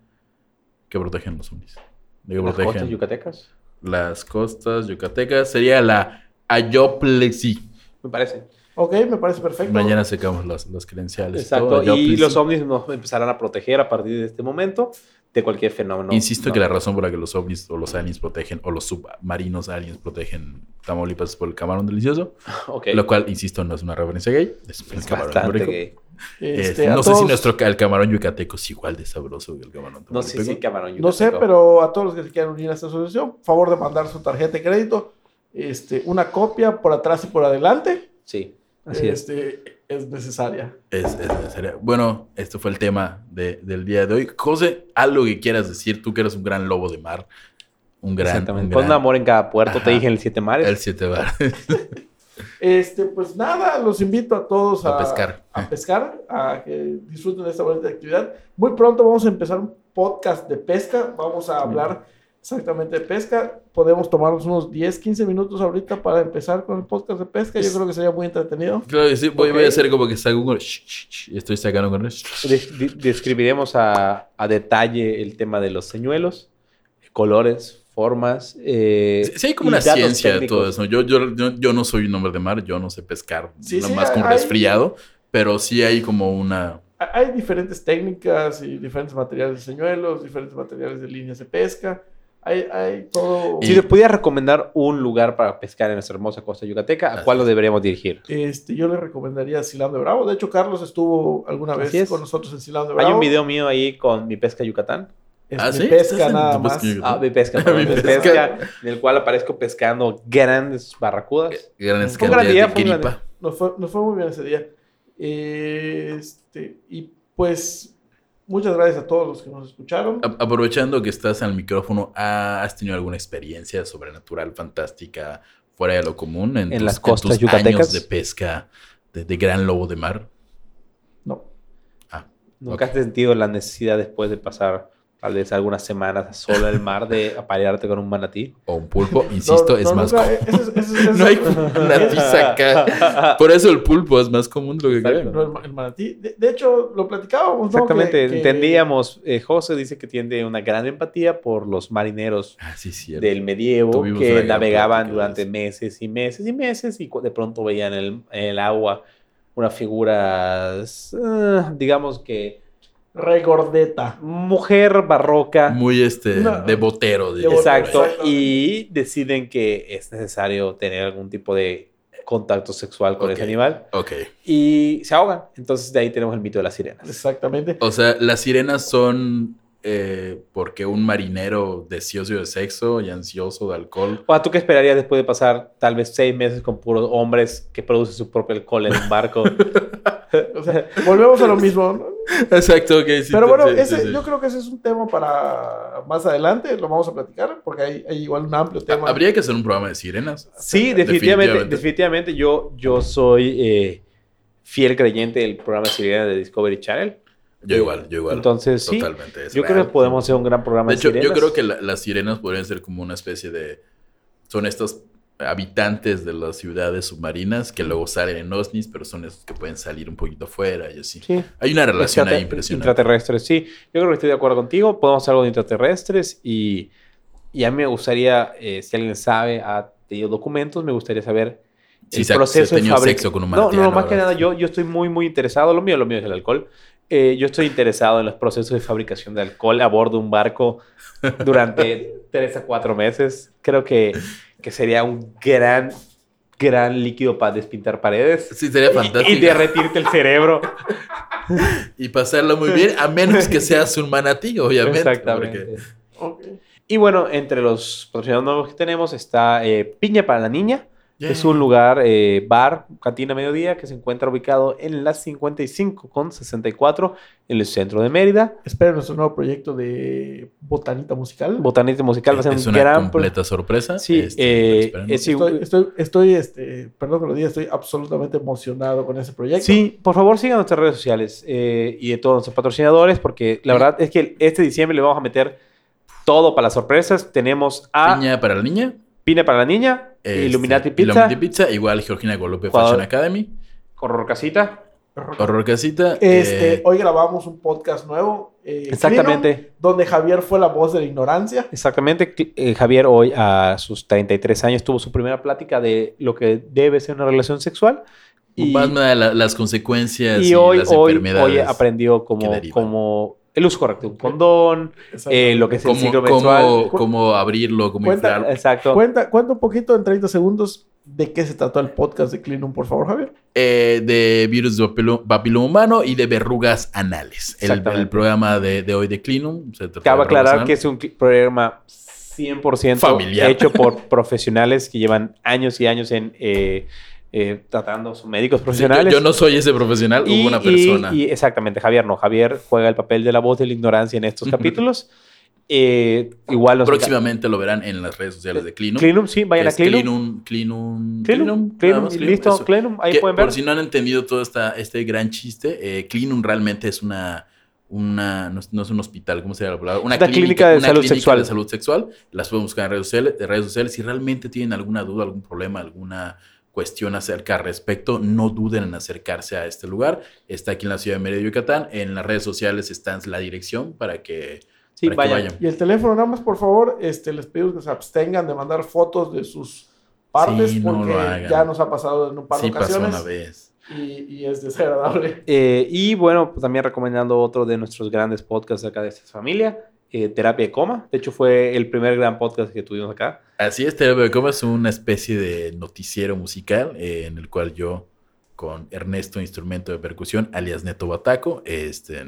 que protegen los ovnis. De que las protegen costas yucatecas. las costas yucatecas. Sería la Ayoplexi. Me parece. Ok, me parece perfecto. Mañana sacamos las, las credenciales. Exacto. todo, Y los ovnis nos empezarán a proteger a partir de este momento de cualquier fenómeno. Insisto No. que la razón por la que los ovnis o los aliens protegen, o los submarinos aliens protegen Tamaulipas es por el camarón delicioso. Ok. Lo cual, insisto, no es una referencia gay. Es el es camarón bastante rico. gay. Este, a no sé todos- si nuestro el camarón yucateco es igual de sabroso que el camarón No sé si camarón No sé, yucateco. pero a todos los que se quieran unir a esta asociación, favor de mandar su tarjeta de crédito, este, una copia por atrás y por adelante, Sí, así es. este, es necesaria. Es, es necesario. Bueno, este fue el tema de- del día de hoy. José, algo que quieras decir, tú que eres un gran lobo de mar. Un gran. Exactamente. un Pon amor en cada puerto, Ajá. te dije en el Siete Mares. El siete bar. Este, pues nada, los invito a todos a, A pescar. a pescar, a que disfruten de esta bonita actividad. Muy pronto vamos a empezar un podcast de pesca, vamos a hablar exactamente de pesca. Podemos tomarnos unos 10, 15 minutos ahorita para empezar con el podcast de pesca. Yo creo que sería muy entretenido. Claro que sí, voy, a hacer como que y estoy sacando con. describiremos a, a detalle el tema de los señuelos, colores, formas. eh, Sí, sí hay como una ciencia de todo eso. Yo, yo, yo, yo no soy un hombre de mar, yo no sé pescar, Sí, nada sí, más con hay- resfriado, pero sí hay como una... Hay diferentes técnicas y diferentes materiales de señuelos, diferentes materiales de líneas de pesca. Hay, hay todo. Si les pudiera recomendar un lugar para pescar en nuestra hermosa costa yucateca, ¿a cuál lo deberíamos dirigir? Este, yo le recomendaría Silán de Bravo. De hecho, Carlos estuvo alguna vez es. con nosotros en Silán de Bravo. Hay un video mío ahí con mi pesca Yucatán. Es ¿Ah, mi sí? pesca ¿Estás en nada más. pesca? Ah, mi pesca, Mi mi pesca. pesca, en el cual aparezco pescando grandes barracudas. Grandes Fue un gran día, fue un gran quiripa. Nos fue, nos fue muy bien ese día. Este, y pues, muchas gracias a todos los que nos escucharon. Aprovechando que estás al micrófono, ¿ha- ¿has tenido alguna experiencia sobrenatural, fantástica, fuera de lo común en, En tus, las costas tus yucatecas? años de pesca de, de gran lobo de mar? No. Ah, ¿Nunca has sentido la necesidad después de pasar tal vez algunas semanas solo en el mar de aparearte con un manatí? O un pulpo, insisto, No, es no, más nunca, común. No hay una tiza acá. Por eso el pulpo es más común de lo que Exacto. creen. No, el, el manatí. De, de hecho, lo platicábamos, ¿no? Exactamente, Que- que- entendíamos. eh, José dice que tiene una gran empatía por los marineros Ah, sí, del medievo Tuvimos una que navegaban durante meses y meses y meses y de pronto veían en el, agua unas figuras, ah, digamos que Regordeta. mujer barroca. Muy este, No. de botero. Botero. Exacto, Exacto. y deciden que es necesario tener algún tipo de contacto sexual con Ok. ese animal Ok. y se ahogan. Entonces de ahí tenemos el mito de las sirenas. Exactamente. O sea, las sirenas son eh, porque un marinero deseoso de sexo y ansioso de alcohol. O sea, ¿tú qué esperarías después de pasar tal vez seis meses con puros hombres que producen su propio alcohol en un barco? O sea, volvemos a lo mismo. ¿no? Exacto, ok. sí, Pero bueno, sí, ese, sí, sí. yo creo que ese es un tema para más adelante. Lo vamos a platicar porque hay, hay igual un amplio tema. Habría que hacer un programa de sirenas. Sí, definitivamente, Definitivamente. definitivamente. yo, yo soy eh, fiel creyente del programa Sirena de Discovery Channel. Yo igual, yo igual. Entonces, sí, Totalmente. yo creo real. que podemos hacer un gran programa De de, hecho, yo sirenas. creo que la- las sirenas podrían ser como una especie de... Son estos habitantes de las ciudades submarinas que luego salen en OSNIs, pero son esos que pueden salir un poquito afuera y así. Sí. Hay una relación ahí impresionante. Intraterrestres, sí. Yo creo que estoy de acuerdo contigo. Podemos hacer algo de intraterrestres y, y a mí me gustaría, eh, si alguien sabe, ha tenido documentos, me gustaría saber Si el se proceso si ha de fabric- sexo con un No, no, más que nada, yo, yo estoy muy, muy interesado. Lo mío, lo mío es el alcohol. Eh, yo estoy interesado en los procesos de fabricación de alcohol a bordo de un barco durante tres a cuatro meses. Creo que, que sería un gran, gran líquido para despintar paredes. Sí, sería fantástico. Y, derretirte el cerebro. Y pasarlo muy bien, a menos que seas un manatí, obviamente. Exactamente. porque-. Y bueno, entre los patrocinadores nuevos que tenemos está eh, Piña para la Niña. Es un lugar, eh, bar, cantina mediodía, que se encuentra ubicado en la 55 con 64 en el centro de Mérida. Esperen nuestro nuevo proyecto de botanita musical. Botanista musical va a ser es un una gran... pro- completa sorpresa. Sí, Este, eh, es- Estoy, estoy, estoy, este, perdón que lo diga, estoy absolutamente emocionado con ese proyecto. Sí, por favor sigan nuestras redes sociales eh, y de todos nuestros patrocinadores, porque la verdad es que este diciembre le vamos a meter todo para las sorpresas. Tenemos a Piña, para la niña. para la Niña, este, Illuminati Pizza, Illuminati Pizza. Igual Georgina Golope Fashion Academy. Horror Casita. Horror Casita. Este, eh, hoy grabamos un podcast nuevo. eh, Exactamente. Clino, donde Javier fue la voz de la ignorancia. Exactamente. Eh, Javier hoy a sus 33 años tuvo su primera plática de lo que debe ser una relación sexual. Y, más la- las consecuencias y, y hoy, las hoy, enfermedades. hoy aprendió derivan. como el uso correcto de un condón, eh, lo que es el cómo, ciclo cómo- menstrual. cómo abrirlo, cómo Cuenta- inflarlo. Exacto. Cuenta, cuenta un poquito en 30 segundos de qué se trató el podcast de Clinum, por favor, Javier. Eh, de virus de papilo- papiloma humano y de verrugas anales. El, Exactamente. el programa de, de hoy de Clinum. se trata de Cabe aclarar que es un programa 100% Familiar. hecho por profesionales que llevan años y años en eh, eh, tratando, son médicos Sí, yo, profesionales. yo no soy ese profesional, y, hubo una persona. y exactamente, Javier no. Javier juega el papel de la voz de la ignorancia en estos capítulos. Eh, igual nos Próximamente lo verán en las redes sociales de Clinum. Clinum, sí, vayan a Clinum. Clinum, Clinum, Clinum, Clinum, listo, eso. Clinum, ahí Que pueden por ver. si no han entendido todo esta, este gran chiste, eh, Clinum realmente es una, una no, es- no es un hospital, ¿cómo se llama la palabra? Una, clínica de una salud clínica sexual. de salud sexual. Las pueden buscar en redes sociales, en redes sociales. Si realmente tienen alguna duda, algún problema, alguna cuestión acerca al respecto, no duden en acercarse a este lugar. Está aquí en la ciudad de Mérida, Yucatán. En las redes sociales está la dirección para que, Sí, para que vayan. Y el teléfono, nada más, por favor, este, les pido que se abstengan de mandar fotos de sus partes, Sí, no porque ya nos ha pasado en un par de Sí pasó ocasiones una vez. y, y es desagradable. Eh, y bueno, pues también recomendando otro de nuestros grandes podcasts acá de esta familia, eh, Terapia de Coma. De hecho, fue el primer gran podcast que tuvimos acá. Así es, Terapia de Coma es una especie de noticiero musical eh, en el cual yo, con Ernesto Instrumento de Percusión, alias Neto Bataco, este,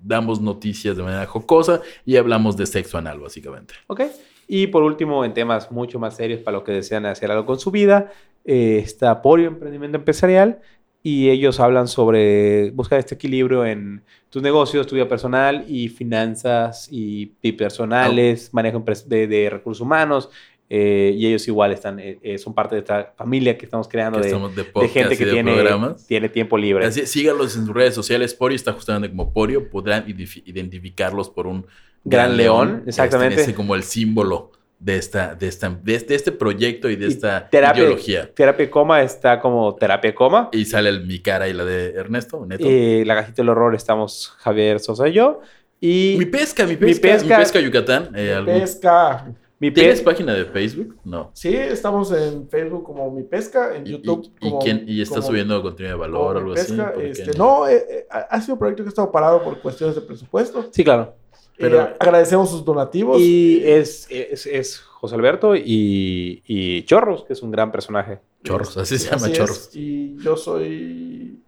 damos noticias de manera jocosa y hablamos de sexo anal, básicamente. ¿Ok? Y por último, en temas mucho más serios para los que desean hacer algo con su vida, eh, está Porio Emprendimiento Empresarial y ellos hablan sobre buscar este equilibrio en tus negocios, tu vida personal y finanzas y, y personales, manejo de, de recursos humanos. eh, y ellos igual están, eh, eh, son parte de esta familia que estamos creando Que de, estamos de de podcast gente que tiene, programas. tiene tiempo libre. Así, síganlos en sus redes sociales. Porio está justamente como Porio. Podrán identificarlos por un Gran león, exactamente. Este, ese como el símbolo de, esta, de, esta, de, este, de este proyecto y de Y esta terapia- ideología. Terapia Coma está como Terapia Coma. Y sale el- mi cara y la de Ernesto, Neto. Eh, la Gajita del Horror estamos Javier Sosa y yo. Y Mi pesca, mi Mi pesca, mi pesca- pesca, Yucatán. eh, algún- Pesca. mi ¿Tienes página de Facebook? No. Sí, estamos en Facebook como Mi Pesca, en ¿Y, YouTube y- y como... quién, y está como- subiendo contenido de valor o Mi algo así? Pesca. ¿Por qué Este, no, eh, eh, ha sido un proyecto que ha estado parado por cuestiones de presupuesto. Sí, claro. Pero- Eh, agradecemos sus donativos. Y es, es, es José Alberto y, y Chorros, que es un gran personaje. Chorros, así se Así llama es, Chorros. Y yo soy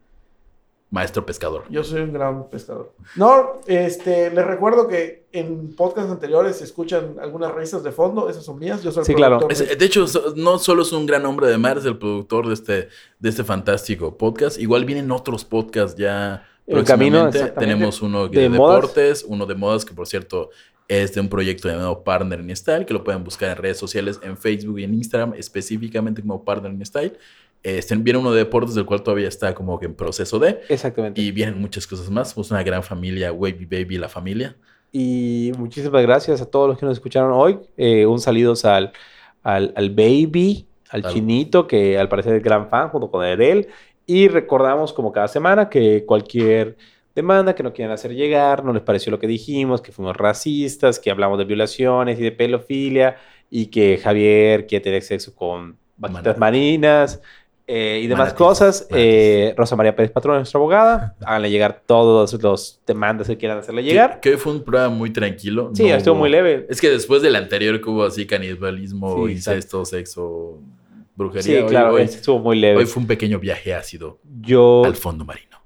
Maestro pescador. Yo soy un gran pescador. No, este, les recuerdo que en podcasts anteriores se escuchan algunas risas de fondo, esas son mías, yo soy el Sí, claro. Es- de hecho, no solo es un gran hombre de mar, es el productor de este, de este fantástico podcast. Igual vienen otros podcasts ya Camino, exactamente. Tenemos uno De de, modas. deportes, uno de modas, que por cierto es de un proyecto llamado Partner in Style, que lo pueden buscar en redes sociales, en Facebook y en Instagram, específicamente como Partner in Style. Este, viene uno de deportes, del cual todavía está como que en proceso de. Exactamente. Y vienen muchas cosas más. Somos una gran familia, Wavy Baby, la familia. Y muchísimas gracias a todos los que nos escucharon hoy. Eh, un saludos al, al, al Baby, al Al- Chinito, que al parecer es gran fan, junto con Edel. Y recordamos, como cada semana, que cualquier demanda que no quieran hacer llegar, no les pareció lo que dijimos, que fuimos racistas, que hablamos de violaciones y de pedofilia, y que Javier quiere tener sexo con vaquitas Manatí. marinas. eh, y demás cosas. Eh, Rosa María Pérez Patrón, nuestra abogada. Háganle llegar todos los demandas que quieran hacerle llegar. Que, que hoy fue un programa muy tranquilo. Sí, no estuvo hubo- muy leve. Es que después del anterior que hubo así canibalismo, Sí, incesto, sexo, brujería. Sí, hoy, claro, hoy- estuvo muy leve. hoy fue un pequeño viaje ácido Yo. al fondo marino.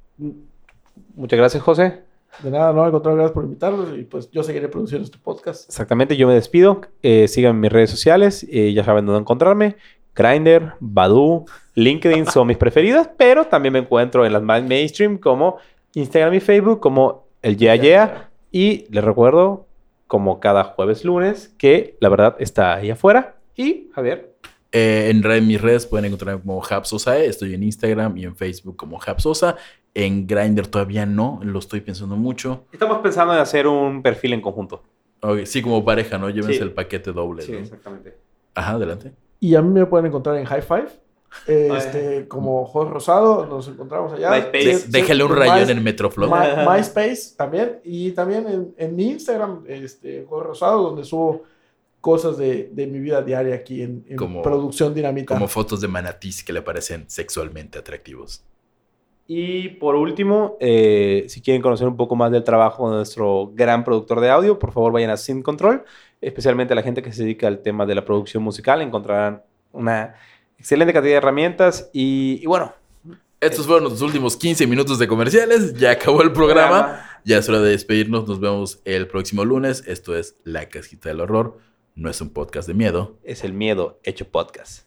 Muchas gracias, José. De nada, no, al contrario, gracias por invitarnos y pues yo seguiré produciendo este podcast. Exactamente, yo me despido. Eh, síganme en mis redes sociales, eh, ya saben dónde encontrarme. Grindr, Badoo, LinkedIn son mis preferidas, pero también me encuentro en las más mainstream como Instagram y Facebook, como el Yeah Yeah. Y les recuerdo, como cada jueves lunes, que la verdad está ahí afuera. Y, Javier, Eh, en red- mis redes pueden encontrarme como Hapsosae. Estoy en Instagram y en Facebook como Hapsosa. En Grindr todavía no, lo estoy pensando mucho. estamos pensando en hacer un perfil en conjunto. Sí, como pareja, ¿no? Llévense Sí. el paquete doble. Sí, ¿no? exactamente. Ajá, adelante. Y a mí me pueden encontrar en High Five. Este, como Jorge Rosado, nos encontramos allá. MySpace. De- déjale un My- rayón en Metroflow. My- MySpace también. Y también en, en mi Instagram, este, Jorge Rosado, donde subo cosas de, de mi vida diaria aquí en, en Como- Producción Dinamita. Como fotos de manatís que le parecen sexualmente atractivos. Y por último, eh, si quieren conocer un poco más del trabajo de nuestro gran productor de audio, por favor vayan a Sync Control, especialmente la gente que se dedica al tema de la producción musical. Encontrarán una excelente cantidad de herramientas y, y bueno, Estos fueron los últimos 15 minutos de comerciales. Ya acabó el programa. Ya es hora de despedirnos. Nos vemos el próximo lunes. Esto es La Casquita del Horror. No es un podcast de miedo. es el miedo hecho podcast.